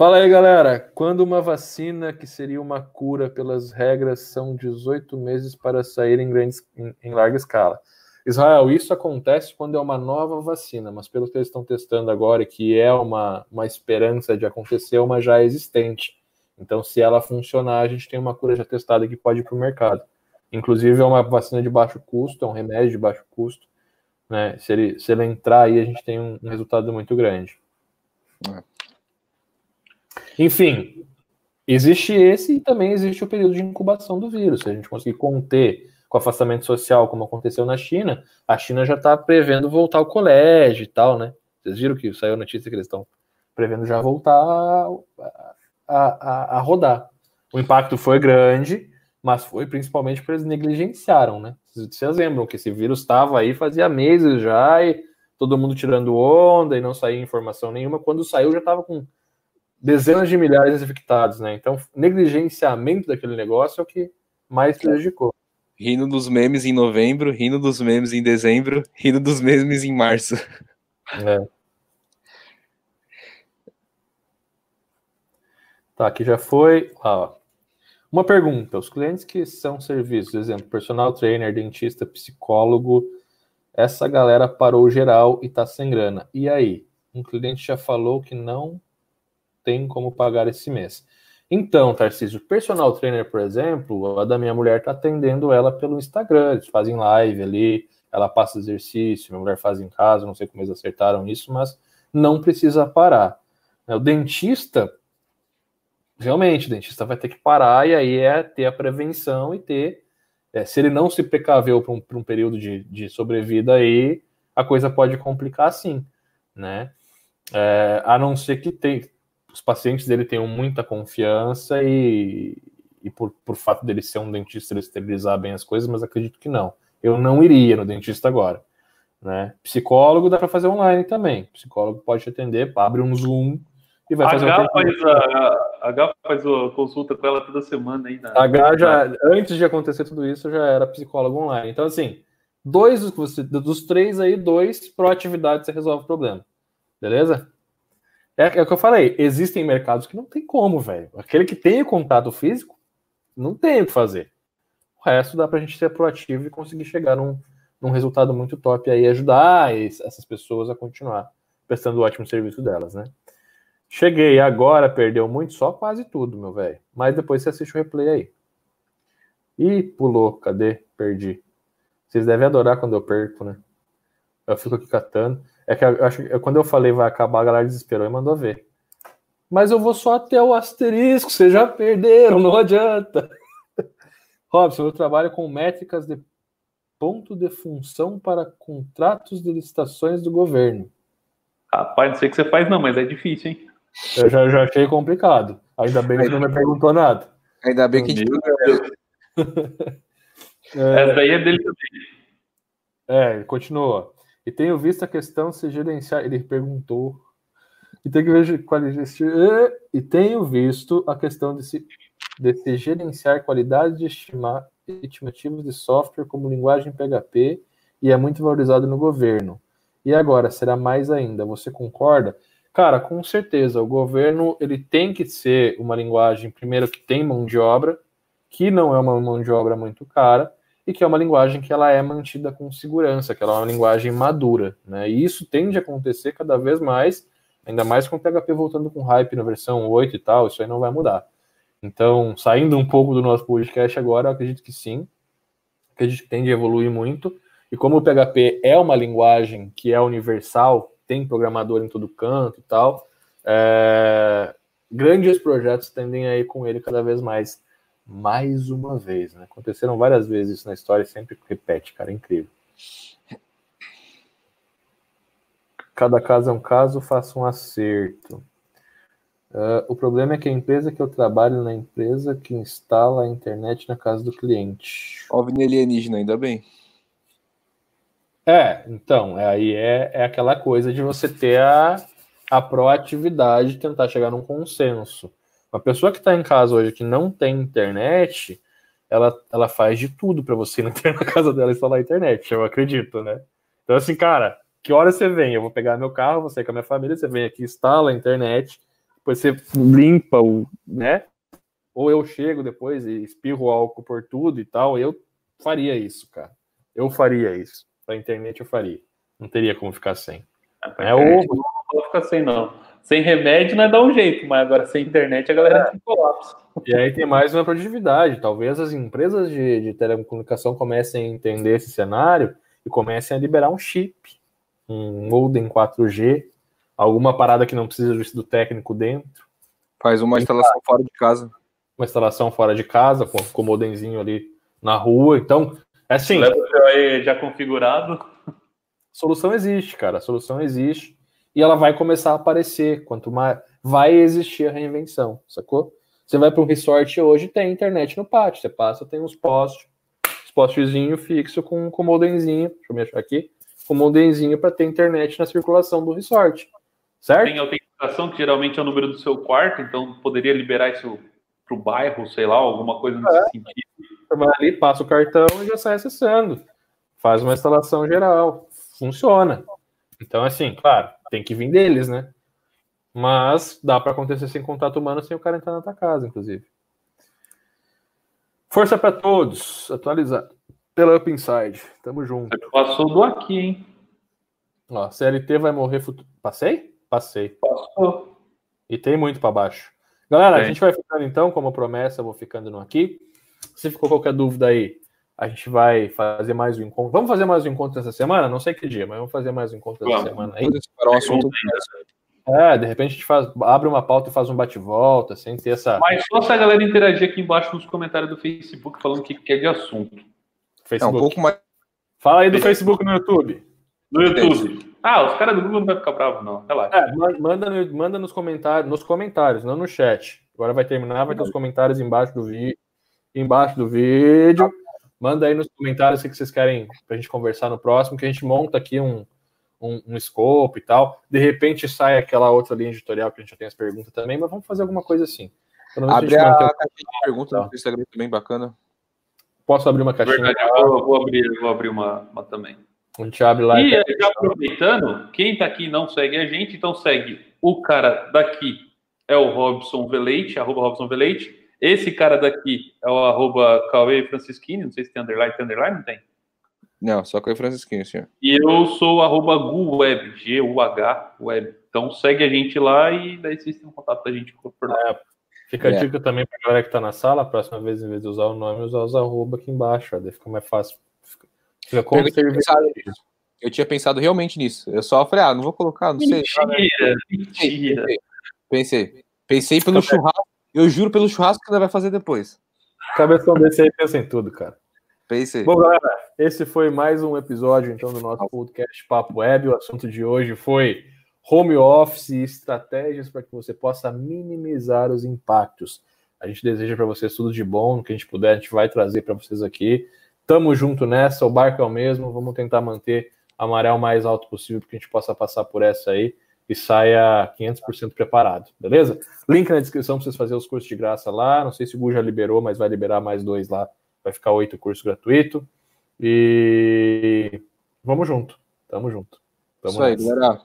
Fala aí, galera. Quando uma vacina que seria uma cura pelas regras são 18 meses para sair em, grandes, em, em larga escala? Israel, isso acontece quando é uma nova vacina, mas pelo que eles estão testando agora, que é uma, uma esperança de acontecer, é uma já existente. Então, se ela funcionar, a gente tem uma cura já testada que pode ir para o mercado. Inclusive, é uma vacina de baixo custo, é um remédio de baixo custo. Né? Se, ele, se ele entrar aí, a gente tem um, um resultado muito grande. É. Enfim, existe esse e também existe o período de incubação do vírus. Se a gente conseguir conter com afastamento social, como aconteceu na China, a China já está prevendo voltar ao colégio e tal, né? Vocês viram que saiu a notícia que eles estão prevendo já voltar a, a, a, rodar. O impacto foi grande, mas foi principalmente porque eles negligenciaram, né? Vocês lembram que esse vírus estava aí fazia meses já e todo mundo tirando onda e não saía informação nenhuma. Quando saiu já estava com dezenas de milhares de infectados, né? Então, negligenciamento daquele negócio é o que mais prejudicou. Rindo dos memes em novembro, rindo dos memes em dezembro, rindo dos memes em março. É. Tá, aqui já foi. Ó. Uma pergunta: os clientes que são serviços, exemplo, personal trainer, dentista, psicólogo, essa galera parou geral e tá sem grana. E aí? Um cliente já falou que não tem como pagar esse mês. Então, Tarcísio, personal trainer, por exemplo, a da minha mulher está atendendo ela pelo Instagram, eles fazem live ali, ela passa exercício, minha mulher faz em casa, não sei como eles acertaram isso, mas não precisa parar. O dentista, realmente, o dentista vai ter que parar e aí é ter a prevenção e ter. É, se ele não se precaveu para um, um, período de, de sobrevida aí, a coisa pode complicar sim, né? É, a não ser que tem, os pacientes dele tenham muita confiança e, e por, por fato dele ser um dentista, ele esterilizar bem as coisas, mas acredito que não. Eu não iria no dentista agora. Né? Psicólogo dá para fazer online também. Psicólogo pode atender, abre um Zoom e vai fazer H faz a, H faz a consulta com ela toda semana aí. Na... H já, antes de acontecer tudo isso, já era psicólogo online. Então, assim, dois dos três aí, dois proatividade você resolve o problema. Beleza? É, é o que eu falei, existem mercados que não tem como, velho. Aquele que tem o contato físico, não tem o que fazer. O resto dá pra gente ser proativo e conseguir chegar num, num resultado muito top aí, ajudar essas pessoas a continuar prestando o ótimo serviço delas, né? Cheguei agora, perdeu muito, só quase tudo, meu velho. Mas depois você assiste o replay aí. Ih, pulou, cadê? Perdi. Vocês devem adorar quando eu perco, né? Eu fico aqui catando. É que eu acho que quando eu falei vai acabar, a galera desesperou e mandou ver. Mas eu vou só até o asterisco, vocês já perderam, não adianta. Robson, eu trabalho com métricas de ponto de função para contratos de licitações do governo. Rapaz, não sei o que você faz, não, mas é difícil, hein? Eu já, já achei complicado. Ainda bem que não me perguntou nada. Ainda bem que a gente. é, Essa daí é dele também. É, continua. E tenho visto a questão se gerenciar. Ele perguntou. E tem que ver qualidade. E tenho visto a questão de se, de se gerenciar qualidade de estimar estimativos de software como linguagem PHP e é muito valorizado no governo. E agora, será mais ainda? Você concorda? Cara, com certeza, o governo ele tem que ser uma linguagem, primeiro, que tem mão de obra, que não é uma mão de obra muito cara, e que é uma linguagem que ela é mantida com segurança, que ela é uma linguagem madura, né? E isso tende a acontecer cada vez mais, ainda mais com o PHP voltando com hype na versão 8 e tal, isso aí não vai mudar. Então, saindo um pouco do nosso podcast agora, eu acredito que sim, acredito que tende a evoluir muito, e como o PHP é uma linguagem que é universal, tem programador em todo canto e tal, é... grandes projetos tendem a ir com ele cada vez mais mais uma vez, né? Aconteceram várias vezes isso na história e sempre repete, cara, é incrível. Cada caso é um caso, faça um acerto. Uh, o problema é que a empresa que eu trabalho na empresa que instala a internet na casa do cliente. OVNI alienígena, ainda bem. É, então, é, aí é, é aquela coisa de você ter a, a proatividade de tentar chegar num consenso. Uma pessoa que está em casa hoje que não tem internet, ela, ela faz de tudo para você não ter na casa dela instalar a internet, eu acredito, né? Então, assim, cara, que hora você vem? Eu vou pegar meu carro, você com a minha família, você vem aqui, instala a internet, depois você limpa o, né? Ou eu chego depois e espirro álcool por tudo e tal. Eu faria isso, cara. Eu faria isso. Pra internet eu faria. Não teria como ficar sem. É, é ovo. Não ficar sem, não. Sem remédio não é dar um jeito, mas agora sem internet a galera é. tem colapso. E aí tem mais uma produtividade. Talvez as empresas de, de telecomunicação comecem a entender esse cenário e comecem a liberar um chip, um modem 4G, alguma parada que não precisa do técnico dentro. Faz uma instalação fora de casa. Uma instalação fora de casa, com, com o modemzinho ali na rua. Então, é assim. Leva o seu aí já configurado. A solução existe, cara. A solução existe. E ela vai começar a aparecer. Quanto mais. Vai existir a reinvenção, sacou? Você vai para um resort hoje, tem internet no pátio. Você passa, tem uns postes, uns postezinho fixo com, com modemzinho. Deixa eu me achar aqui. Com modemzinho para ter internet na circulação do resort. Certo? Tem autenticação, que geralmente é o número do seu quarto, então poderia liberar isso para o bairro, sei lá, alguma coisa nesse é. sentido. Você vai ali, passa o cartão e já sai acessando. Faz uma instalação geral. Funciona. Então, assim, claro, tem que vir deles, né? Mas dá para acontecer sem contato humano sem o cara entrar na tua casa, inclusive. Força para todos. Atualizar pela Up Inside. Tamo junto. Passou do aqui, hein? Ó, CLT vai morrer. Passei? Passei. Passou. E tem muito para baixo. Galera, a gente vai ficando então, como promessa, eu vou ficando no aqui. Se ficou qualquer dúvida aí, a gente vai fazer mais um encontro. Vamos fazer mais um encontro essa semana? Não sei que dia, mas vamos fazer mais um encontro essa semana aí. Para um assunto. É, de repente a gente faz, abre uma pauta e faz um bate-volta, sem ter essa. Mas só se a galera interagir aqui embaixo nos comentários do Facebook falando o que quer de assunto. Facebook. É um pouco mais. Fala aí do Facebook no YouTube. No YouTube. Ah, os caras do Google não vai ficar bravos, não. Relaxa. É, manda, manda nos comentários, nos comentários, não no chat. Agora vai terminar, vai ter os comentários embaixo do vídeo. Embaixo do vídeo. Manda aí nos comentários o que vocês querem pra gente conversar no próximo, que a gente monta aqui um, um, um scope e tal. De repente sai aquela outra linha editorial que a gente já tem as perguntas também, mas vamos fazer alguma coisa assim. Abre a, a caixinha de perguntas no Instagram também, bacana. Posso abrir uma caixinha? Verdade, eu vou, vou, abrir, vou abrir uma, uma, também. A gente abre lá. E já aproveitando, quem tá aqui não segue a gente, então segue o cara daqui, é o Robson Veleite, arroba Robson Veleite. Esse cara daqui é o arroba Cauê Francisquini, não sei se tem underline, tem underline, não tem? Não, só Cauê Francisquini, senhor. E eu sou o arroba GuWeb, G-U-H Web. Então segue a gente lá e daí vocês têm um contato da gente por lá. É, fica a é. dica também pra galera que tá na sala, a próxima vez, em vez de usar o nome, usar os arroba aqui embaixo, ó, daí fica mais fácil. Fica como eu, tinha pensado, eu tinha pensado realmente nisso. Eu só falei, ah, não vou colocar, não mentira, sei. Mentira, mentira. Pensei. Pensei pelo churrasco eu juro pelo churrasco que ela vai fazer depois. Cabeção desse aí pensa em tudo, cara. Pensei. Bom, galera, esse foi mais um episódio, então, do nosso podcast Papo Web. O assunto de hoje foi home office e estratégias para que você possa minimizar os impactos. A gente deseja para vocês tudo de bom, o que a gente puder, a gente vai trazer para vocês aqui. Tamo junto nessa, o barco é o mesmo, vamos tentar manter a maré o mais alto possível para que a gente possa passar por essa aí e saia 500% preparado, beleza? Link na descrição para vocês fazerem os cursos de graça lá. Não sei se o Gu já liberou, mas vai liberar mais dois lá. Vai ficar oito cursos gratuitos. E vamos junto. Tamo junto. Tamo Isso aí, galera.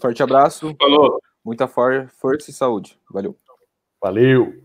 Forte abraço. Falou. Muita força e saúde. Valeu. Valeu.